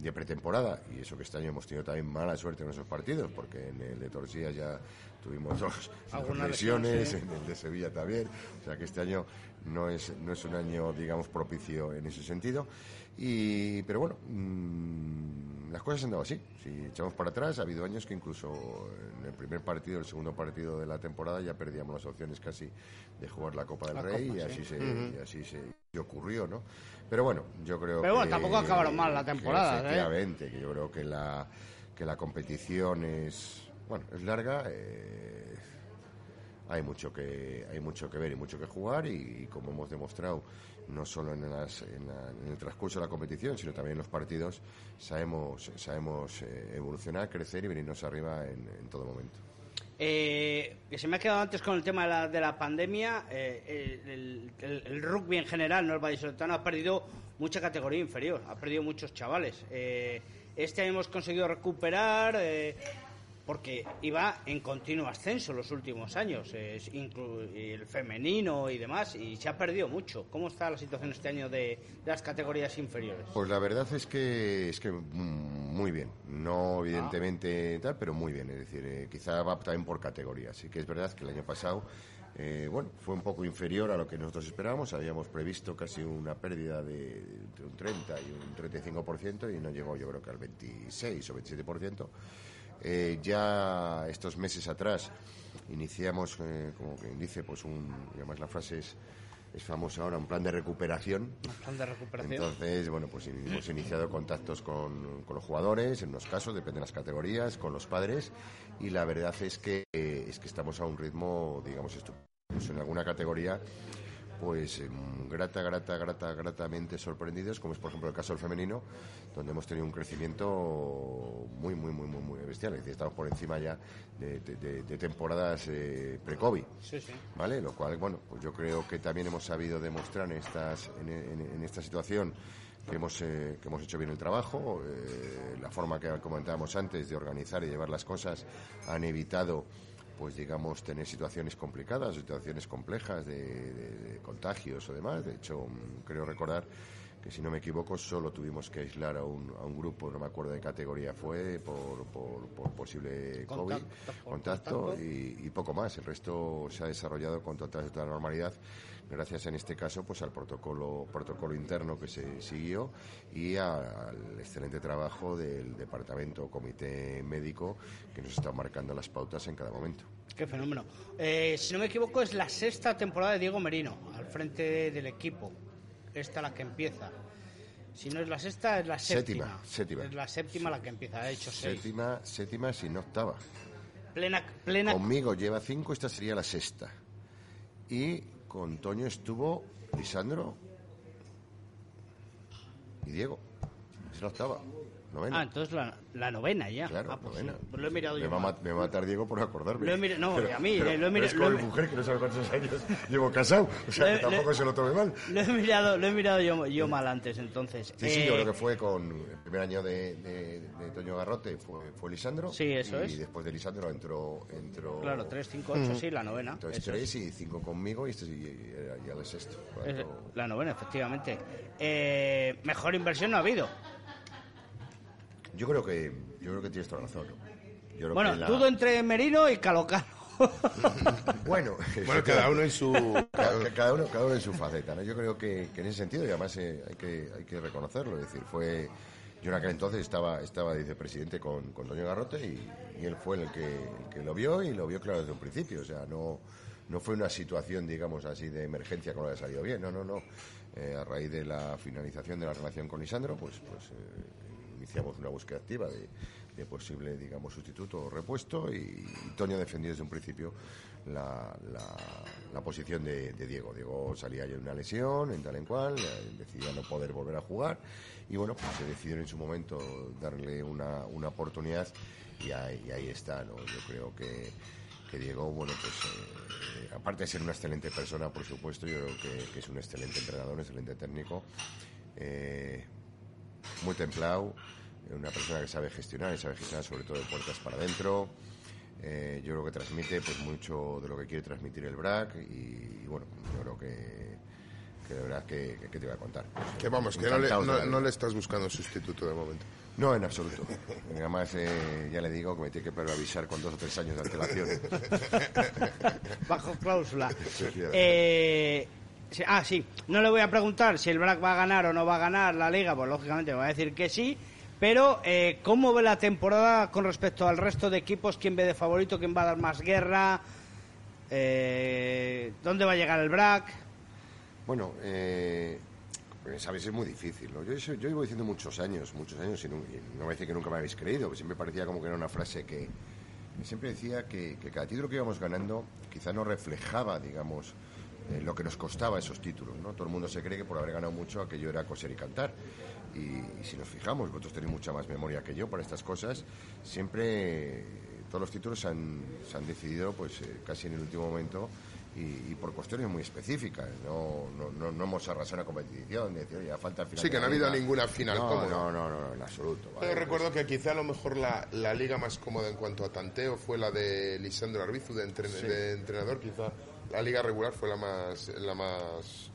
S3: de, pretemporada. Y eso que este año hemos tenido también mala suerte en esos partidos porque en el de Torcía ya tuvimos dos, lesiones, en el de Sevilla también, o sea que este año no es, no es un año digamos propicio en ese sentido. Y, pero bueno, mm, las cosas han dado así. Si echamos para atrás, ha habido años que incluso en el primer partido, el segundo partido de la temporada, ya perdíamos las opciones casi de jugar la Copa del Rey y, así se, y así se ocurrió, ¿no? Pero bueno, yo creo
S1: Pero bueno, tampoco acabaron mal la temporada,
S3: ¿eh? efectivamente, que yo creo que la, que la competición es, bueno, es larga. Eh, hay mucho que hay mucho que ver y mucho que jugar y como hemos demostrado no solo en, el transcurso de la competición, sino también en los partidos, sabemos, sabemos eh, evolucionar, crecer y venirnos arriba en, todo momento.
S1: Eh, se me ha quedado antes con el tema de la, de la pandemia. Eh, el, rugby en general, ¿no? el vallisoletano ha perdido mucha categoría inferior, ha perdido muchos chavales. Eh, este hemos conseguido recuperar porque iba en continuo ascenso los últimos años, el femenino y demás, y se ha perdido mucho. ¿Cómo está la situación este año de, las categorías inferiores?
S3: Pues la verdad es que es que mm, muy bien, no evidentemente tal, pero muy bien, es decir, eh, quizá va también por categorías. Sí que es verdad que el año pasado eh, bueno, fue un poco inferior a lo que nosotros esperábamos. Habíamos previsto casi una pérdida de entre un 30 y un 35% y no llegó yo creo que al 26 o 27%. Eh, ya estos meses atrás iniciamos, eh, como quien dice, pues un, además la frase es, es famosa ahora, un plan de recuperación.
S1: Un plan de recuperación.
S3: Entonces, bueno, pues hemos iniciado contactos con, con los jugadores, en unos casos, depende de las categorías, con los padres, y la verdad es que, eh, es que estamos a un ritmo, digamos, estupendo. Pues en alguna categoría pues em, grata, grata, grata, gratamente sorprendidos, como es por ejemplo el caso del femenino, donde hemos tenido un crecimiento muy, muy, muy, muy, muy bestial. Es decir, estamos por encima ya de, temporadas eh, pre-COVID. ¿Vale? Lo cual, bueno, pues yo creo que también hemos sabido demostrar en, estas, en, esta situación que hemos, eh, que hemos hecho bien el trabajo, eh, la forma que comentábamos antes de organizar y llevar las cosas han evitado pues digamos, tener situaciones complicadas, situaciones complejas de, contagios o demás. De hecho, mm, creo recordar que si no me equivoco solo tuvimos que aislar a un, a un grupo, no me acuerdo de qué categoría fue, por, por, posible COVID, contacto, y, poco más. El resto se ha desarrollado con total, total normalidad gracias en este caso pues al protocolo protocolo interno que se siguió y al excelente trabajo del departamento o comité médico que nos está marcando las pautas en cada momento.
S1: Qué fenómeno. Eh, si no me equivoco es la sexta temporada de Diego Merino al frente del equipo. Esta la que empieza. Si no es la sexta, es la séptima.
S3: Séptima,
S1: Es la séptima la que empieza, ha hecho
S3: seis. Séptima, séptima si no octava.
S1: Plena, plena.
S3: Conmigo lleva cinco, esta sería la sexta. Y con Toño estuvo Lisandro. y Diego. Es la octava. Novena.
S1: Ah, entonces la, la novena ya.
S3: Claro,
S1: ah, pues
S3: novena.
S1: sí, pues lo he mirado
S3: me
S1: yo.
S3: va,
S1: mal.
S3: me va a matar Diego por acordarme.
S1: Lo he mirado- no, a mí,
S3: pero-
S1: eh, lo he mirado-
S3: pero Es con mujer que no sabe cuántos años llevo casado. O sea,
S1: Lo
S3: que tampoco
S1: lo
S3: se lo tome mal.
S1: Lo he mirado, lo he mirado yo, yo mal antes, entonces.
S3: Sí, sí,
S1: Eh,
S3: yo creo que fue con el primer año de, de, de Toño Garrote, fue, fue Lisandro.
S1: Sí, eso
S3: y
S1: es.
S3: después de Lisandro entró. entró
S1: Claro, 3, 5, 8, sí, la novena.
S3: Entonces
S1: eso
S3: tres
S1: es.
S3: y cinco conmigo y este y, era ya el sexto. Tanto,
S1: la novena, efectivamente. Eh, mejor inversión no ha habido.
S3: Yo creo que yo creo que tienes toda la razón. ¿no? Yo creo
S1: Bueno,
S3: que la-
S1: dudo entre Merino y Calocano.
S3: Bueno,
S2: Bueno, cada uno en su...
S3: Cada, cada uno, cada uno en su faceta, ¿no? Yo creo que, que en ese sentido, y además eh, hay, que, hay que reconocerlo, es decir, fue... Yo en aquel entonces estaba, estaba de vicepresidente con, con Toño Garrote y, y él fue el que, el que lo vio y lo vio claro desde un principio. O sea, no, no fue una situación, digamos así, de emergencia que ha salido bien. No, no, no. Eh, a raíz de la finalización de la relación con Lisandro, pues, pues eh, iniciamos una búsqueda activa de, de posible, digamos, sustituto o repuesto y, Toño defendió desde un principio la, la, posición de, Diego. Diego salía ya de una lesión, en tal en cual, eh, decidía no poder volver a jugar y bueno, pues se decidió en su momento darle una, una oportunidad y ahí, y está, ¿no? Yo creo que, que Diego, bueno, pues eh, aparte de ser una excelente persona, por supuesto, yo creo que, es un excelente entrenador, un excelente técnico. Eh, muy templado, una persona que sabe gestionar y sabe gestionar sobre todo de puertas para adentro. Eh, yo creo que transmite pues mucho de lo que quiere transmitir el BRAC y, y, bueno, yo creo que, que de verdad que, que- que te voy a contar.
S2: Que vamos, que no le, no, no le estás buscando sustituto de momento.
S3: No, en absoluto. Además, eh, ya le digo que me tiene que avisar con dos o tres años de antelación.
S1: Bajo cláusula.
S3: Sí,
S1: Eh, ah, sí. No le voy a preguntar si el BRAC va a ganar o no va a ganar la liga, pues lógicamente me va a decir que sí. Pero, eh, ¿cómo ve la temporada con respecto al resto de equipos? ¿Quién ve de favorito? ¿Quién va a dar más guerra? Eh, ¿Dónde va a llegar el BRAC?
S3: Bueno, eh, pues, sabes, es muy difícil. ¿no? Yo, yo llevo diciendo muchos años, muchos años, y no, y no a decir que nunca me habéis creído, que siempre parecía como que era una frase que siempre decía que, que cada título que íbamos ganando quizá no reflejaba, digamos, eh, lo que nos costaba esos títulos. ¿no? Todo el mundo se cree que por haber ganado mucho aquello era coser y cantar. Y, y si nos fijamos, vosotros tenéis mucha más memoria que yo para estas cosas, siempre eh, todos los títulos se han, se han decidido pues eh, casi en el último momento y, y por cuestiones muy específicas. No, no, no, no hemos arrasado una competición, de decir, oye, ya falta el final
S2: Sí, que no ha habido ninguna final
S3: no,
S2: cómoda.
S3: No, no, no, no, en absoluto.
S2: Yo
S3: ¿vale?
S2: recuerdo que quizá a lo mejor la, la liga más cómoda en cuanto a tanteo fue la de Lisandro Arbizu de, entren- de entrenador. Quizá la liga regular fue la más la más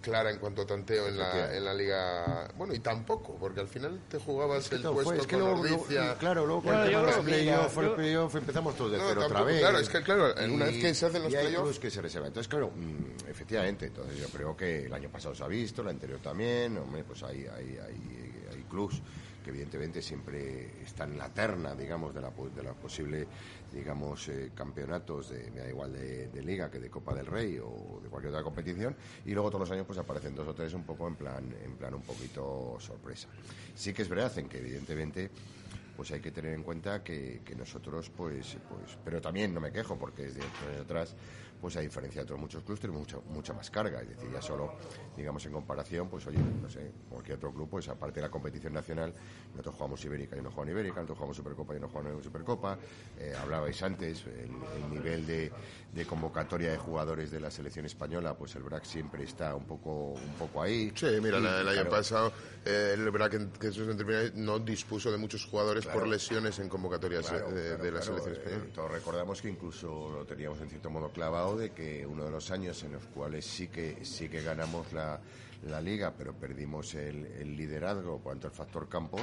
S2: clara en cuanto a tanteo en la, en la liga. Bueno, y tampoco, porque al final te jugabas el
S3: todo
S2: puesto
S3: fue, es que
S2: con
S3: luego,
S2: Ordicia.
S3: claro, luego con
S1: Claro,
S3: el
S1: que- yo-
S3: los playoffs empezamos todos de
S2: No,
S3: cero otra vez.
S2: claro, es que, claro, en una
S3: Y-
S2: vez que se hacen los
S3: y
S2: playoffs-
S3: que se reservan. Entonces, claro, mm, efectivamente, entonces yo creo que el año pasado se ha visto, el anterior también, hombre, pues hay, hay, hay, clubs que evidentemente siempre están en la terna, digamos, de la, de la posible, digamos, eh, campeonatos, de, me da igual de, Liga que de Copa del Rey o de cualquier otra competición, y luego todos los años pues aparecen dos o tres un poco en plan, en plan un poquito sorpresa. Sí que es verdad en que evidentemente pues hay que tener en cuenta que, que nosotros, pues, pues, pero también no me quejo porque desde atrás, pues a diferencia de otros muchos clubes, tenemos mucha, mucha más carga. Es decir, ya solo, digamos, en comparación, pues oye, no sé, cualquier otro club, pues aparte de la competición nacional, nosotros jugamos Ibérica y no jugamos Ibérica, nosotros jugamos Supercopa y no jugamos Supercopa. Eh, hablabais antes, el, el nivel de, de convocatoria de jugadores de la selección española, pues el BRAC siempre está un poco, un poco ahí.
S2: Sí, mira,
S3: Y,
S2: el año
S3: claro,
S2: pasado eh, el Brack en que no dispuso de muchos jugadores
S3: Claro.
S2: por lesiones en convocatorias
S3: Claro,
S2: eh, de, la selección
S3: eh,
S2: española.
S3: todos recordamos que incluso lo teníamos en cierto modo clavado de que uno de los años en los cuales sí que sí que ganamos la, la liga, pero perdimos el, el liderazgo cuanto al factor campo,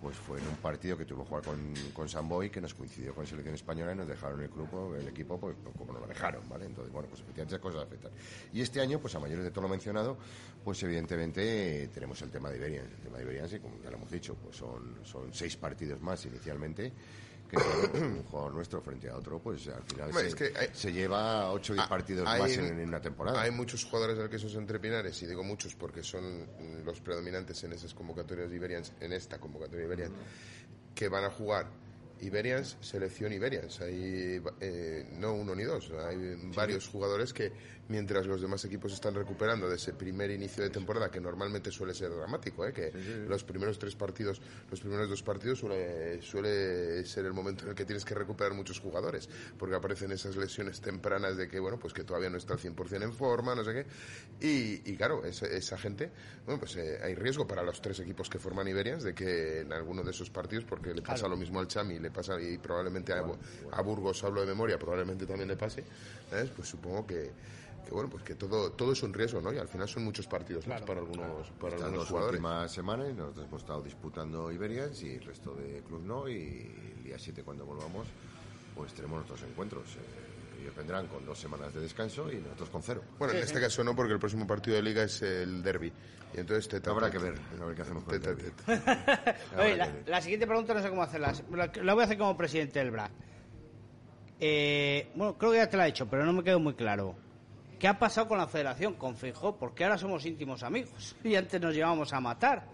S3: pues fue en un partido que tuvimos que jugar con, con San Boy, que nos coincidió con selección española y nos dejaron el grupo, el equipo, pues como nos lo dejaron, ¿vale? Entonces, bueno, pues efectivamente cosas afectan. Y este año, pues a mayores de todo lo mencionado, pues evidentemente eh, tenemos el tema de Iberian. El tema de Iberian, sí, como ya lo hemos dicho, pues son, son seis partidos más inicialmente que un jugador nuestro frente a otro, pues al final
S2: Hombre,
S3: se,
S2: es que hay-
S3: se lleva 8 o 10
S2: Ah,
S3: partidos
S2: hay-
S3: más en, en una temporada.
S2: Hay muchos jugadores del que esos entrepinares, y digo muchos porque son los predominantes en esas convocatorias de Iberians, en esta convocatoria de Iberian, que van a jugar Iberians, selección Iberians. Hay eh, no uno ni dos, hay varios jugadores que mientras los demás equipos están recuperando de ese primer inicio de temporada que normalmente suele ser dramático, ¿eh? que los primeros tres partidos, los primeros dos partidos suele, suele ser el momento en el que tienes que recuperar muchos jugadores, porque aparecen esas lesiones tempranas de que bueno pues que todavía no está al 100% en forma, no sé qué, y, y claro, esa, esa, gente, bueno pues eh, hay riesgo para los tres equipos que forman Iberians de que en alguno de esos partidos, porque le pasa lo mismo al Chami, le pasa y probablemente a, a Burgos hablo de memoria, probablemente también le pase, ¿sabes? pues supongo que que bueno, pues que todo, todo es un riesgo, ¿no? Y al final son muchos partidos más para algunos, para algunos jugadores.
S3: últimas semanas nosotros hemos estado disputando Iberians y el resto de club no, y el día 7 cuando volvamos, pues tenemos nuestros encuentros. Eh, ellos vendrán con dos semanas de descanso y nosotros con cero.
S2: Bueno, en este caso no, porque el próximo partido de liga es el derby. Y entonces te
S3: Habrá que ver, a ver qué hacemos con el
S1: la, la, siguiente pregunta no sé cómo hacerla. La, voy a hacer como presidente del BRAC. Eh, bueno, creo que ya te la he hecho, pero no me quedó muy claro. ¿Qué ha pasado con la federación, con Fijó? Porque ahora somos íntimos amigos y antes nos llevábamos a matar.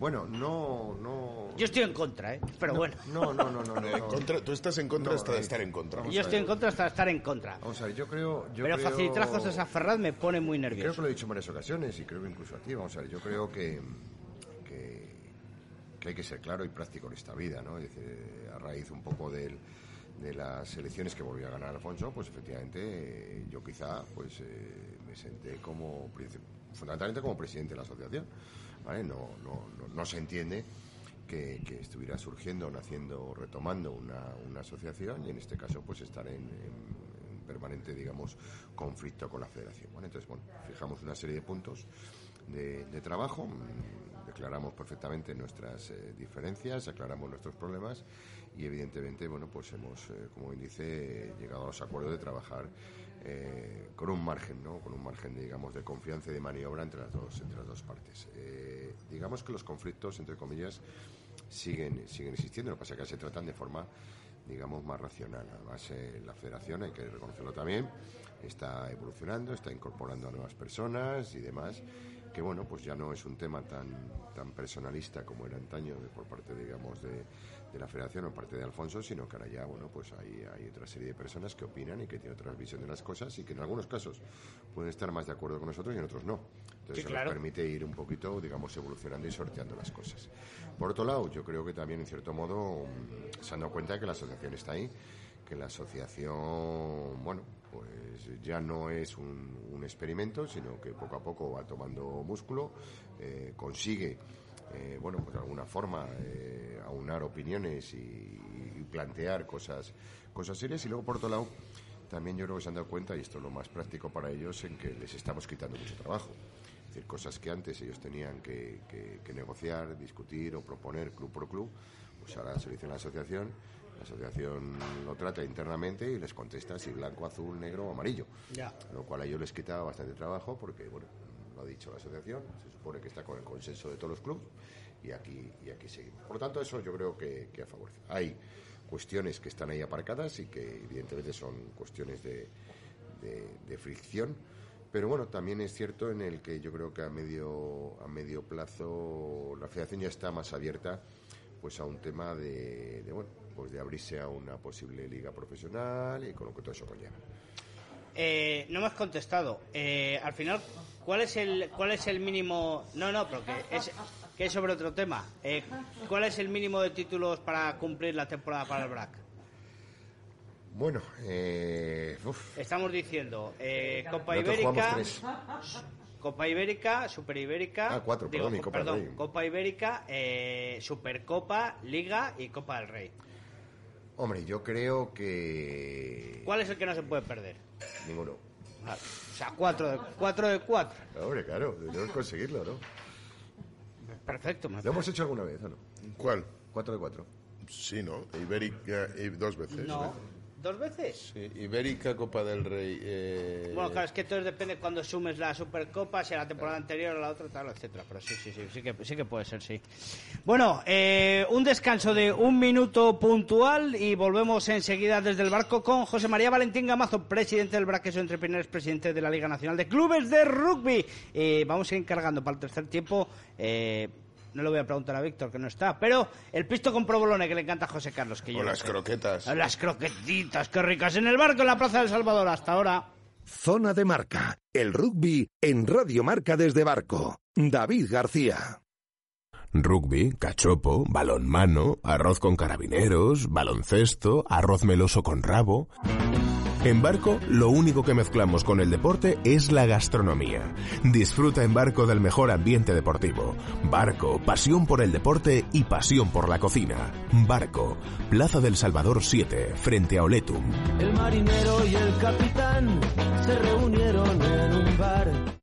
S3: Bueno, no, no.
S1: Yo estoy en contra, ¿eh? Pero
S3: no,
S1: bueno.
S3: No, no, no, no. no, no.
S2: Contra, tú estás en contra hasta de estar en contra.
S1: Yo estoy en contra hasta de estar en contra.
S3: Vamos a ver, yo creo. Yo
S1: Pero
S3: creo...
S1: facilitar las cosas a Ferraz me pone muy
S3: Creo
S1: nervioso.
S3: que lo he dicho en varias ocasiones y creo que incluso a ti. Vamos a ver, yo creo que, que, que hay que ser claro y práctico en esta vida, ¿no? Es decir, a raíz un poco del, de las elecciones que volvió a ganar Alfonso, pues efectivamente eh, yo quizá pues eh, me senté como fundamentalmente como presidente de la asociación. No, no, no, se entiende que, estuviera surgiendo, naciendo, retomando una, una asociación y en este caso pues estar en, en- en permanente, digamos, conflicto con la federación. ¿vale? Entonces, bueno, fijamos una serie de puntos de, de trabajo, declaramos perfectamente nuestras eh, diferencias, aclaramos nuestros problemas y evidentemente, bueno, pues hemos, eh, como bien dice, llegado a los acuerdos de trabajar eh, con un margen, ¿no? Con un margen, digamos, de confianza y de maniobra entre las dos, entre las dos partes. Digamos que los conflictos, entre comillas, siguen, siguen existiendo, lo que pasa es que se tratan de forma, digamos, más racional. Además, la federación, hay que reconocerlo también, está evolucionando, está incorporando a nuevas personas y demás, que bueno, pues ya no es un tema tan, tan personalista como era antaño de- por parte, digamos, de, de la federación o parte de Alfonso, sino que ahora ya, bueno, pues hay, hay otra serie de personas que opinan y que tienen otra visión de las cosas y que en algunos casos pueden estar más de acuerdo con nosotros y en otros no. Entonces
S1: Sí, claro.
S3: nos permite ir un poquito, digamos, evolucionando y sorteando las cosas. Por otro lado, yo creo que también, en cierto modo, mm, se han dado cuenta de que la asociación está ahí, que la asociación, bueno, pues ya no es un, un experimento, sino que poco a poco va tomando músculo, eh, consigue, eh, bueno, pues de alguna forma eh, aunar opiniones y, plantear cosas, cosas serias. Y luego, por otro lado, también yo creo que se han dado cuenta, y esto es lo más práctico para ellos, en que les estamos quitando mucho trabajo. Es decir, cosas que antes ellos tenían que, que- que negociar, discutir o proponer club por club, pues ahora se lo dice la asociación, la asociación lo trata internamente y les contesta si blanco, azul, negro o amarillo.
S1: Ya.
S3: Lo cual a ellos les quita bastante trabajo porque, bueno, lo ha dicho la asociación, se supone que está con el consenso de todos los clubes y aquí, y aquí seguimos. Por lo tanto, eso yo creo que, que ha favorecido. Hay cuestiones que están ahí aparcadas y que evidentemente son cuestiones de, de- de fricción. Pero bueno, también es cierto en el que yo creo que a medio, a medio plazo la federación ya está más abierta pues a un tema de, de, bueno, pues de abrirse a una posible liga profesional y con lo que todo eso conlleva.
S1: Eh, no me has contestado. Eh, al final, ¿cuál es el cuál es el mínimo? No, no, pero que es que es sobre otro tema. Eh, ¿Cuál es el mínimo de títulos para cumplir la temporada para el BRAC?
S3: Bueno, eh, uf,
S1: Estamos diciendo eh, Copa Ibérica. Copa Ibérica, Super Ibérica,
S3: Ah, cuatro, perdón, Copa
S1: perdón. Copa Ibérica, eh, Supercopa, Liga y Copa del Rey.
S3: Hombre, yo creo que
S1: ¿Cuál es el que no se puede perder?
S3: ninguno.
S1: O sea, cuatro de cuatro. De cuatro.
S3: Hombre, claro, debemos conseguirlo, ¿no?
S1: Perfecto. me
S3: ¿Lo hemos hecho alguna vez o no?
S2: ¿Cuál?
S3: Cuatro de cuatro.
S2: Sí, ¿no? Ibérica, y dos veces.
S1: No. ¿Dos veces?
S2: Sí, Ibérica, Copa del Rey. eh,
S1: Bueno, claro, es que entonces depende cuando sumes la Supercopa, si a la temporada anterior o la otra, tal, etcétera. Pero sí, sí, sí, sí que, sí que puede ser, sí. Bueno, eh, un descanso de un minuto puntual y volvemos enseguida desde el barco con José María Valentín Gamazo, presidente del Braqueso Entrepreneurs, presidente de la Liga Nacional de Clubes de Rugby. Eh, vamos a ir encargando para el tercer tiempo. eh, no le voy a preguntar a Víctor, que no está. Pero el pisto con provolone que le encanta a José Carlos. Que
S2: O
S1: yo no
S2: las
S1: sé.
S2: croquetas.
S1: Las croquetitas, qué ricas. En el barco, en la Plaza del Salvador, hasta ahora.
S4: Zona de Marca, el rugby en Radio Marca desde Barco. David García.
S5: Rugby, cachopo, balonmano, arroz con carabineros, baloncesto, arroz meloso con rabo. En Barco, lo único que mezclamos con el deporte es la gastronomía. Disfruta en Barco del mejor ambiente deportivo. Barco, pasión por el deporte y pasión por la cocina. Barco, Plaza del Salvador 7, frente a Oletum.
S6: El marinero y el capitán se reunieron en un bar.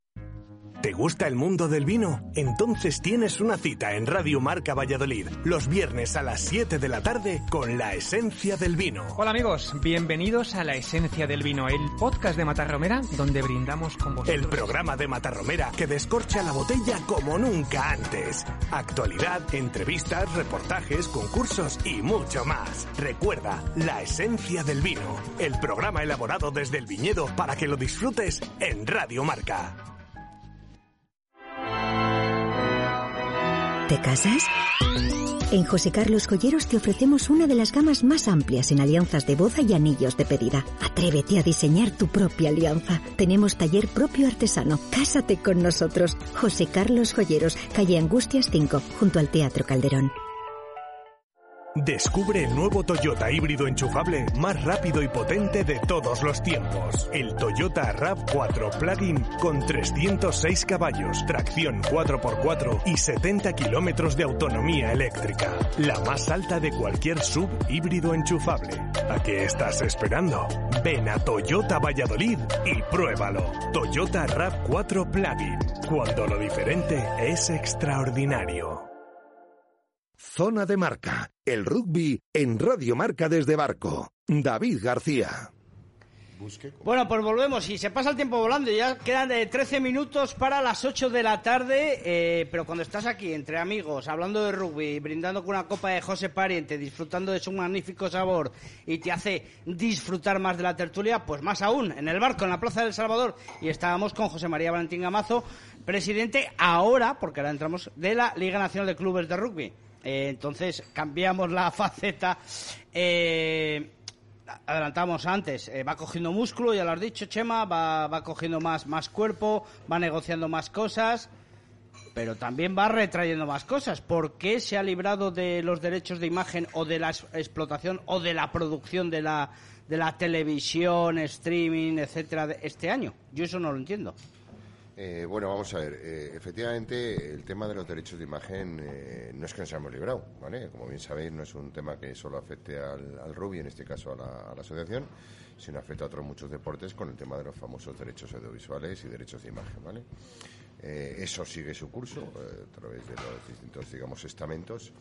S7: ¿Te gusta el mundo del vino? Entonces tienes una cita en Radio Marca Valladolid los viernes a las 7 de la tarde con la esencia del vino.
S8: Hola amigos, bienvenidos a La Esencia del Vino, el podcast de Matarromera donde brindamos con vosotros.
S7: El programa de Matarromera que descorcha la botella como nunca antes. Actualidad, entrevistas, reportajes, concursos y mucho más. Recuerda, La Esencia del Vino, el programa elaborado desde el viñedo para que lo disfrutes en Radio Marca.
S9: ¿Te casas? En José Carlos Joyeros te ofrecemos una de las gamas más amplias en alianzas de boda y anillos de pedida. Atrévete a diseñar tu propia alianza. Tenemos taller propio artesano. Cásate con nosotros. José Carlos Joyeros, calle Angustias 5, junto al Teatro Calderón.
S7: Descubre el nuevo Toyota híbrido enchufable más rápido y potente de todos los tiempos. El Toyota RAV4 Plug-in con 306 caballos, tracción 4x4 y 70 kilómetros de autonomía eléctrica. La más alta de cualquier sub híbrido enchufable. ¿A qué estás esperando? Ven a Toyota Valladolid y pruébalo. Toyota RAV4 Plug-in. Cuando lo diferente es extraordinario.
S4: Zona de Marca, el rugby en Radio Marca desde Barco. David García.
S1: Bueno, pues volvemos y se pasa el tiempo volando. Ya quedan eh, 13 minutos para las 8 de la tarde. eh, pero cuando estás aquí entre amigos, hablando de rugby, brindando con una copa de José Pariente, disfrutando de su magnífico sabor y te hace disfrutar más de la tertulia, pues más aún, en el barco, en la Plaza del Salvador. Y estábamos con José María Valentín Gamazo, presidente ahora, porque ahora entramos, de la Liga Nacional de Clubes de Rugby. Eh, entonces cambiamos la faceta. Eh, adelantamos antes, eh, va cogiendo músculo, ya lo has dicho, Chema, va, va cogiendo más, más cuerpo, va negociando más cosas, pero también va retrayendo más cosas. ¿Por qué se ha librado de los derechos de imagen o de la explotación o de la producción de la, de la televisión, streaming, etcétera, de- este año? Yo eso no lo entiendo.
S3: Eh, bueno, vamos a ver. eh, efectivamente, el tema de los derechos de imagen eh, no es que nos hayamos librado, ¿vale? Como bien sabéis, no es un tema que solo afecte al, al rugby, en este caso a la, a la asociación, sino afecta a otros muchos deportes con el tema de los famosos derechos audiovisuales y derechos de imagen, ¿vale? Eh, eso sigue su curso eh, a través de los distintos, digamos, estamentos.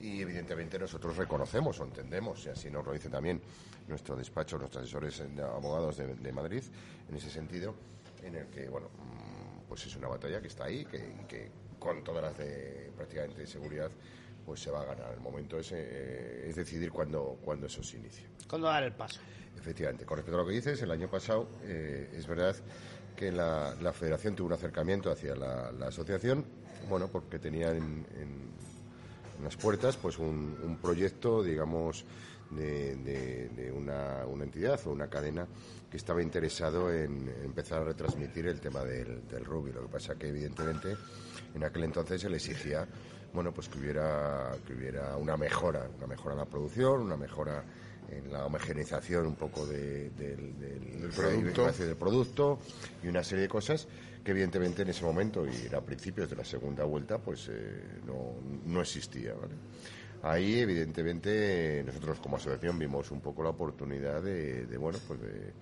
S3: Y evidentemente nosotros reconocemos o entendemos, y así nos lo dice también nuestro despacho, nuestros asesores eh, abogados de, de Madrid, en ese sentido, en el que, bueno, mm, pues es una batalla que está ahí, que, que con todas las de prácticamente de seguridad, pues se va a ganar. El momento es, eh, es decidir cuándo, cuándo eso se inicia.
S1: ¿Cuándo dar el paso?
S3: Efectivamente, con respecto a lo que dices, el año pasado eh, es verdad que la, la federación tuvo un acercamiento hacia la, la asociación, bueno, porque tenía en, en- en las puertas pues un, un proyecto, digamos, de, de- de una, una entidad o una cadena que estaba interesado en empezar a retransmitir el tema del, del rugby. Lo que pasa que evidentemente en aquel entonces se le exigía bueno pues que hubiera que hubiera una mejora, una mejora en la producción, una mejora en la homogeneización un poco de- del,
S2: producto.
S3: del producto y una serie de cosas que evidentemente en ese momento y era a principios de la segunda vuelta pues eh, no, no existía ¿vale? Ahí evidentemente nosotros como asociación vimos un poco la oportunidad de, de, bueno pues de,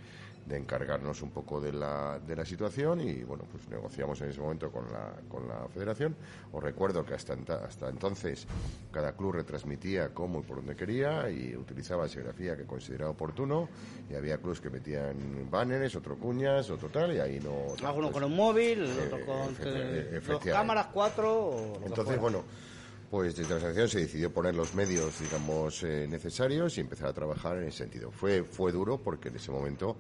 S3: de encargarnos un poco de la, de la situación y bueno pues negociamos en ese momento con la, con la federación os recuerdo que hasta, enta- hasta entonces cada club retransmitía cómo y por donde quería y utilizaba serigrafía que consideraba oportuno y había clubes que metían banners, otro cuñas, otro tal y ahí no...
S1: Alguno
S3: pues,
S1: con un móvil, el otro
S3: eh,
S1: con
S3: eh,
S1: dos cámaras, cuatro. o
S3: entonces, bueno, pues desde la se decidió poner los medios, digamos, eh, necesarios y empezar a trabajar en ese sentido. Fue, fue duro porque en ese momento,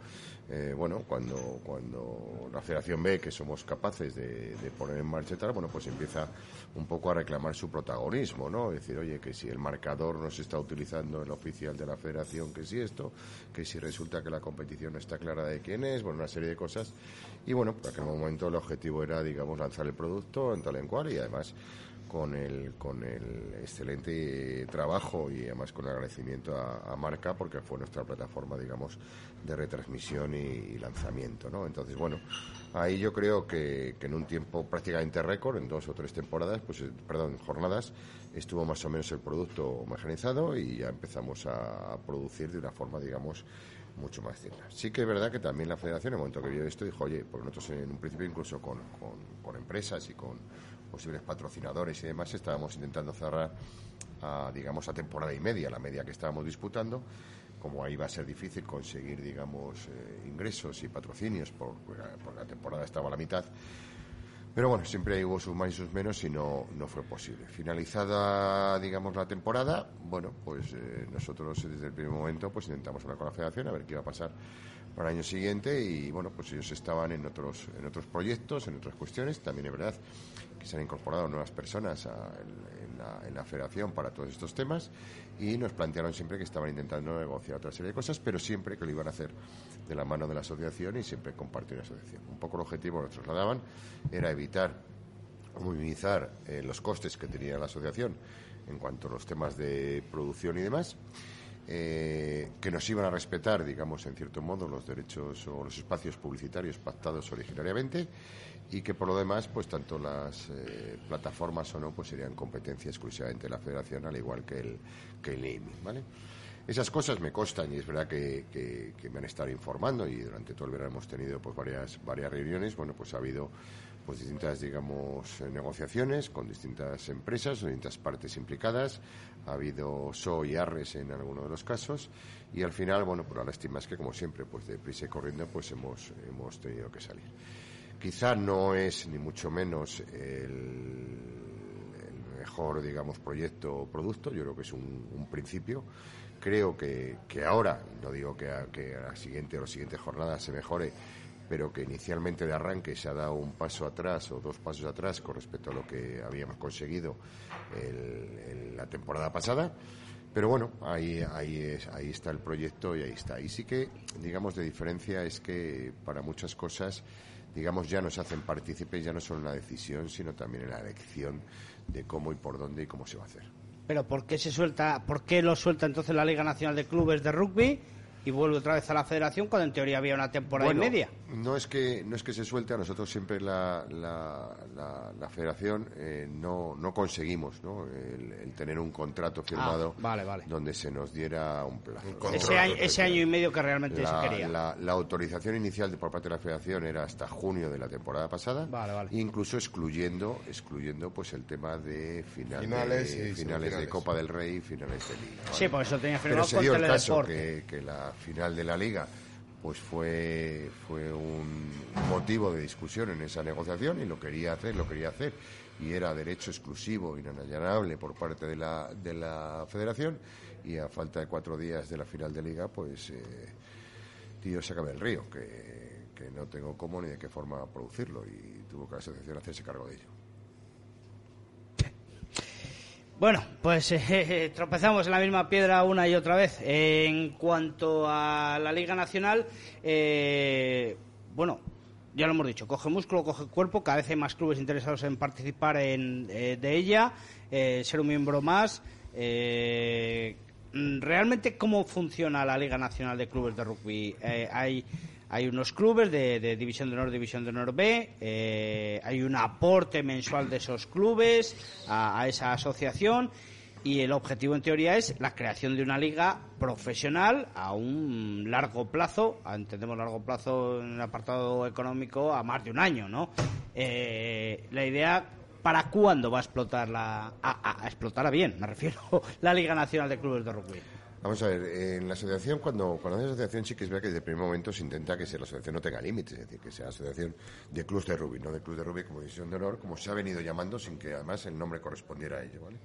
S3: eh, bueno, cuando, cuando la federación ve que somos capaces de, poner en marcha tal, bueno, pues empieza un poco a reclamar su protagonismo, ¿no? Decir, oye, que si el marcador no se está utilizando el oficial de la federación, que si esto, que si resulta que la competición no está clara de quién es, bueno, una serie de cosas. Y bueno, por aquel momento el objetivo era, digamos, lanzar el producto en tal en cual y además con el, con el excelente trabajo y además con el agradecimiento a, Marca porque fue nuestra plataforma, digamos, de retransmisión y, lanzamiento, ¿no? Entonces, bueno, ahí yo creo que, que en un tiempo prácticamente récord, en dos o tres temporadas, pues, eh, perdón, jornadas, estuvo más o menos el producto homogeneizado y ya empezamos a, producir de una forma, digamos, mucho más digna. Sí que es verdad que también la federación, en el momento que vio esto, dijo, oye, porque nosotros en un principio incluso con, con empresas y con posibles patrocinadores y demás, estábamos intentando cerrar, a, digamos, a temporada y media, la media que estábamos disputando. Como ahí va a ser difícil conseguir, digamos, eh, ingresos y patrocinios, por, porque la temporada estaba a la mitad. Pero bueno, siempre hubo sus más y sus menos y no, no fue posible. Finalizada, digamos, la temporada, bueno, pues eh, nosotros desde el primer momento pues intentamos hablar con la federación a ver qué iba a pasar para el año siguiente y bueno, pues ellos estaban en otros, en otros proyectos, en otras cuestiones. También es verdad que se han incorporado nuevas personas a- en, la federación para todos estos temas y nos plantearon siempre que estaban intentando negociar otra serie de cosas, pero siempre que lo iban a hacer de la mano de la asociación y siempre compartir la asociación. Un poco el objetivo que nos trasladaban era evitar o minimizar eh, los costes que tenía la asociación en cuanto a los temas de producción y demás, eh, que nos iban a respetar, digamos, en cierto modo, los derechos o los espacios publicitarios pactados originariamente y que por lo demás, pues tanto las eh, plataformas o no, pues serían competencia exclusivamente de la federación, al igual que el, que el naming, ¿vale? Esas cosas me constan y es verdad que, que- me han estado informando y durante todo el verano hemos tenido pues varias, varias reuniones. Bueno, pues ha habido pues distintas, digamos, eh, negociaciones con distintas empresas, distintas partes implicadas. Ha habido SO y ARRES en algunos de los casos y al final, bueno, por la lástima es que como siempre, pues de prisa y corriendo, pues hemos, hemos tenido que salir. Quizá no es ni mucho menos el, mejor, digamos, proyecto o producto. Yo creo que es un principio. Creo que, que ahora, no digo que a, que a la siguiente o las siguientes jornadas se mejore, pero que inicialmente de arranque se ha dado un paso atrás o dos pasos atrás con respecto a lo que habíamos conseguido la temporada pasada. Pero bueno, ahí, ahí, es, ahí está el proyecto y ahí está. Y sí que, digamos, de diferencia es que para muchas cosas, digamos, ya nos hacen partícipes, ya no solo en la decisión, sino también en la elección de cómo y por dónde y cómo se va a hacer.
S1: Pero ¿por qué se suelta, por qué lo suelta entonces la Liga Nacional de Clubes de Rugby y vuelve otra vez a la Federación cuando en teoría había una temporada
S3: Bueno,
S1: y media?
S3: No es que no es que se suelte, a nosotros siempre la, la, la- la federación eh, no, no conseguimos ¿no? El, el tener un contrato firmado
S1: Ah, vale, vale.
S3: donde se nos diera un plazo.
S1: Ese año, ese año y medio que realmente
S3: la,
S1: se quería.
S3: la- la autorización inicial de, por parte de la Federación era hasta junio de la temporada pasada,
S1: Vale, vale.
S3: incluso excluyendo, excluyendo pues el tema de final
S2: Finales
S3: de, finales de. Copa del Rey y finales de Liga. ¿vale?
S1: Sí, por eso tenía
S3: Pero
S1: firmado
S3: se dio el caso que la final de la Liga pues fue fue un motivo de discusión en esa negociación y lo quería hacer, lo quería hacer y era derecho exclusivo, inallanable por parte de la, de la Federación y a falta de cuatro días de la final de Liga pues eh, tío se acaba el río que, que no tengo cómo ni de qué forma producirlo y tuvo que la asociación hacerse cargo de ello.
S1: Bueno, pues eh, tropezamos en la misma piedra una y otra vez. en cuanto a la Liga Nacional, eh, bueno, ya lo hemos dicho, coge músculo, coge cuerpo, cada vez hay más clubes interesados en participar en, eh, de ella, eh, ser un miembro más. eh, mm, ¿Realmente cómo funciona la Liga Nacional de Clubes de Rugby? Eh, hay, hay unos clubes de, División de Honor, División de Honor B, eh, hay un aporte mensual de esos clubes a, esa asociación y el objetivo en teoría es la creación de una liga profesional a un largo plazo, entendemos largo plazo en el apartado económico a más de un año, ¿no? Eh, la idea para cuándo va a explotar la a, a bien, me refiero, la Liga Nacional de Clubes de Rugby.
S3: Vamos a ver, en la asociación, cuando, cuando haces asociación, sí que es verdad que desde el primer momento se intenta que sea la asociación no tenga límites, es decir, que sea asociación de clubs de rugby, no de clubs de rugby como división de honor, como se ha venido llamando sin que además el nombre correspondiera a ello, ¿vale?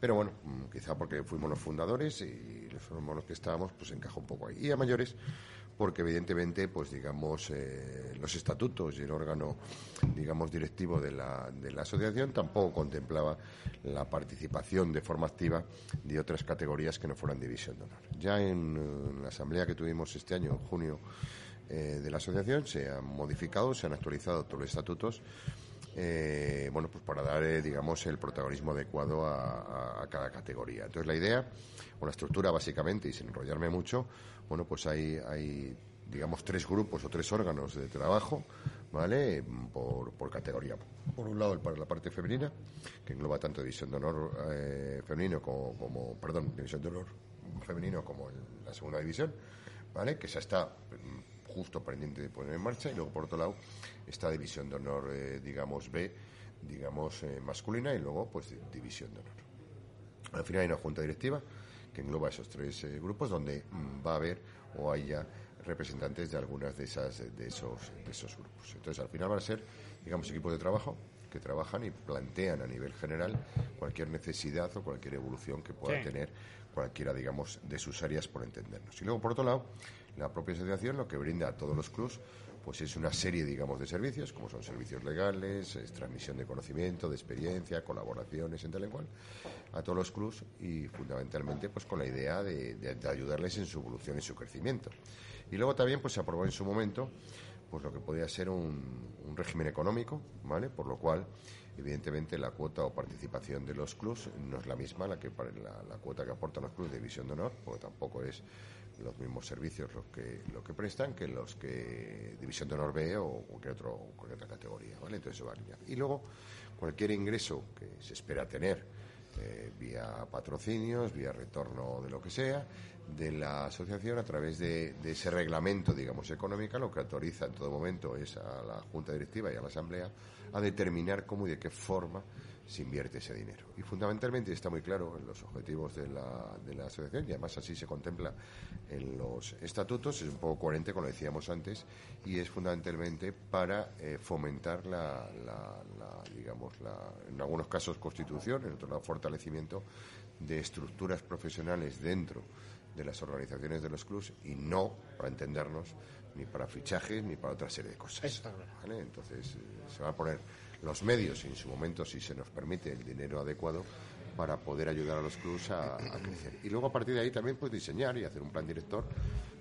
S3: Pero bueno, mm, quizá porque fuimos los fundadores y fuimos los que estábamos, pues encaja un poco ahí. Y a mayores, porque evidentemente, pues digamos, eh, los estatutos y el órgano, digamos, directivo de la, de la asociación tampoco contemplaba la participación de forma activa de otras categorías que no fueran división de honor. Ya en, la asamblea que tuvimos este año, en junio, eh, de la asociación, se han modificado, se han actualizado todos los estatutos eh, bueno, pues para dar, eh, digamos, el protagonismo adecuado a, cada categoría. Entonces, la idea, la estructura básicamente, y sin enrollarme mucho, bueno, pues hay, hay digamos, tres grupos o tres órganos de trabajo, ¿vale? Por, por categoría. Por un lado, para la parte femenina, que engloba tanto división de honor eh, femenino como, perdón, división de honor femenino como la segunda división, ¿vale? Que se está justo pendiente de poner en marcha y luego por otro lado esta división de honor eh, digamos B digamos eh, masculina y luego pues división de honor. Al final hay una junta directiva que engloba esos tres eh, grupos donde mm, va a haber o haya representantes de algunas de esas de esos de esos grupos. Entonces al final van a ser digamos equipos de trabajo que trabajan y plantean a nivel general cualquier necesidad o cualquier evolución que pueda tener cualquiera, digamos, de sus áreas por entendernos. Y luego, por otro lado, la propia asociación lo que brinda a todos los clubs pues es una serie, digamos, de servicios, como son servicios legales, transmisión de conocimiento, de experiencia, colaboraciones en tal y cual, a todos los clubs y fundamentalmente pues con la idea de, ayudarles en su evolución y su crecimiento. Y luego también pues se aprobó en su momento pues lo que podía ser un, régimen económico, ¿vale? Por lo cual evidentemente la cuota o participación de los clubs no es la misma la que la, la cuota que aportan los clubs de división de honor, porque tampoco es los mismos servicios los que, que prestan que los que División de Honor B o cualquier, otro, cualquier otra categoría. ¿vale? Entonces va a Y luego, cualquier ingreso que se espera tener eh, vía patrocinios, vía retorno de lo que sea, de la asociación a través de, ese reglamento, digamos, económico, lo que autoriza en todo momento es a la Junta Directiva y a la Asamblea a determinar cómo y de qué forma se invierte ese dinero. Y fundamentalmente está muy claro en los objetivos de la, de la asociación y además así se contempla en los estatutos, es un poco coherente con lo decíamos antes y es fundamentalmente para eh, fomentar la, digamos, la, en algunos casos constitución, en otros fortalecimiento de estructuras profesionales dentro de las organizaciones de los clubs y no, para entendernos, ni para fichajes ni para otra serie de cosas. Entonces eh, se va a poner los medios y en su momento, si se nos permite, el dinero adecuado para poder ayudar a los clubs a, crecer. Y luego a partir de ahí también pues diseñar y hacer un plan director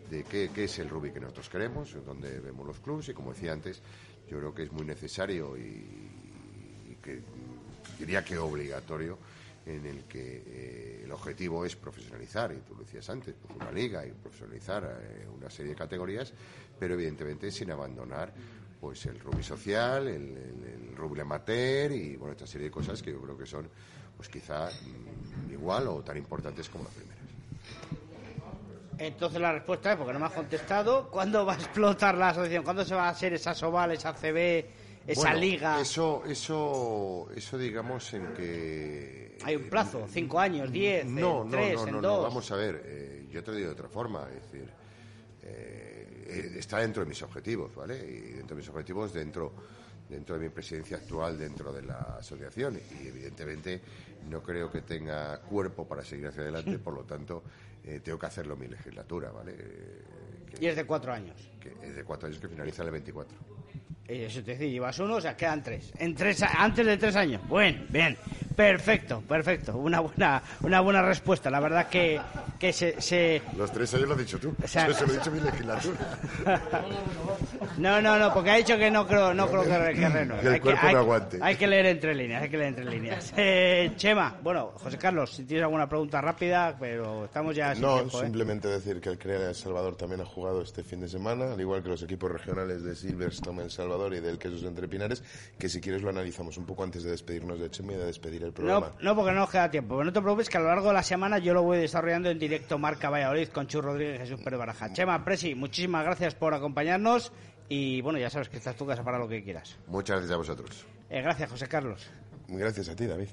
S3: de qué, es el Ruby que nosotros queremos, dónde vemos los clubs y como decía antes, yo creo que es muy necesario y, que diría que obligatorio en el que eh, el objetivo es profesionalizar, y tú lo decías antes, pues una liga y profesionalizar eh, una serie de categorías, pero evidentemente sin abandonar pues el rugby social, el, el, rugby amateur y bueno, esta serie de cosas que yo creo que son pues quizá mm, igual o tan importantes como las primeras.
S1: Entonces la respuesta es, porque no me has contestado, ¿cuándo va a explotar la asociación? ¿Cuándo se va a hacer esa Soval, esa CB, esa liga?
S3: Eso, eso, eso digamos en que...
S1: Hay un plazo, cinco años, diez, no, en tres, no, no, no,
S3: vamos a ver, eh, yo te lo digo de otra forma, es decir... Eh, eh, está dentro de mis objetivos, ¿vale? Y dentro de mis objetivos, dentro, dentro de mi presidencia actual, dentro de la asociación. Y evidentemente no creo que tenga cuerpo para seguir hacia adelante, por lo tanto, eh, tengo que hacerlo mi legislatura, ¿vale? Eh,
S1: y es de cuatro años.
S3: Que es de cuatro años que finaliza el 24.
S1: Eso te decir, llevas uno, o sea, quedan tres. En tres antes de tres años. Bueno, bien. Perfecto, perfecto. Una buena, una buena respuesta. La verdad que, que se,
S3: Los tres años lo has dicho tú. Eso lo he dicho mi legislatura.
S1: no, no, no, porque ha dicho que no creo, no creo que, que
S3: Que el cuerpo no aguante.
S1: Hay que leer entre líneas, hay que leer entre líneas. Eh, Chema, bueno, José Carlos, si tienes alguna pregunta rápida, pero estamos ya sin
S2: No,
S1: ¿eh?
S2: simplemente decir que el CREA de Salvador también ha jugado este fin de semana, al igual que los equipos regionales de Silverstone en Salvador y del Quesos Entre Pinares, que si quieres lo analizamos un poco antes de despedirnos de Chema y de despedir
S1: no, no, porque no nos queda tiempo. no te preocupes que a lo largo de la semana yo lo voy desarrollando en directo Marca Valladolid con Chu Rodríguez y Jesús Pérez Baraja. Chema, Presi, muchísimas gracias por acompañarnos y bueno, ya sabes que estás tu casa para lo que quieras.
S3: Muchas gracias a vosotros.
S1: Eh, gracias, José Carlos.
S2: Gracias a ti, David.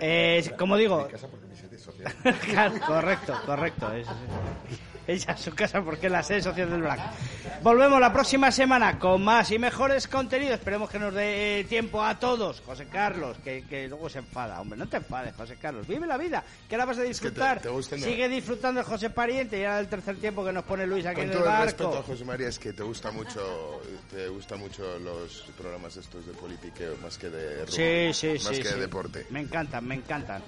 S1: Eh, como digo,
S3: Mi casa porque mi sede social.
S1: Claro, correcto, correcto. Ella es su casa porque es la sede social del Black. Volvemos la próxima semana con más y mejores contenidos. Esperemos que nos dé tiempo a todos. José Carlos, que, que luego se enfada. Hombre, no te enfades, José Carlos. Vive la vida, que ahora vas a disfrutar. Sigue disfrutando de José Pariente y ahora el tercer tiempo que nos pone Luis aquí
S2: Con
S1: en el
S2: todo el
S1: barco.
S2: respeto a José María, es que te gusta mucho, te gusta mucho los programas estos de politiqueo más que de rugby,
S1: Sí, sí,
S2: más
S1: sí.
S2: que
S1: sí.
S2: de deporte.
S1: Me encantan, me encantan.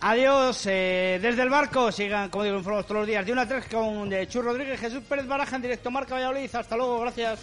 S1: Adiós, eh, desde el barco. Sigan, como digo, informados todos los días de una a tres con de Chu Rodríguez, Jesús Pérez Baraja en directo Marca Valladolid. Hasta luego, gracias.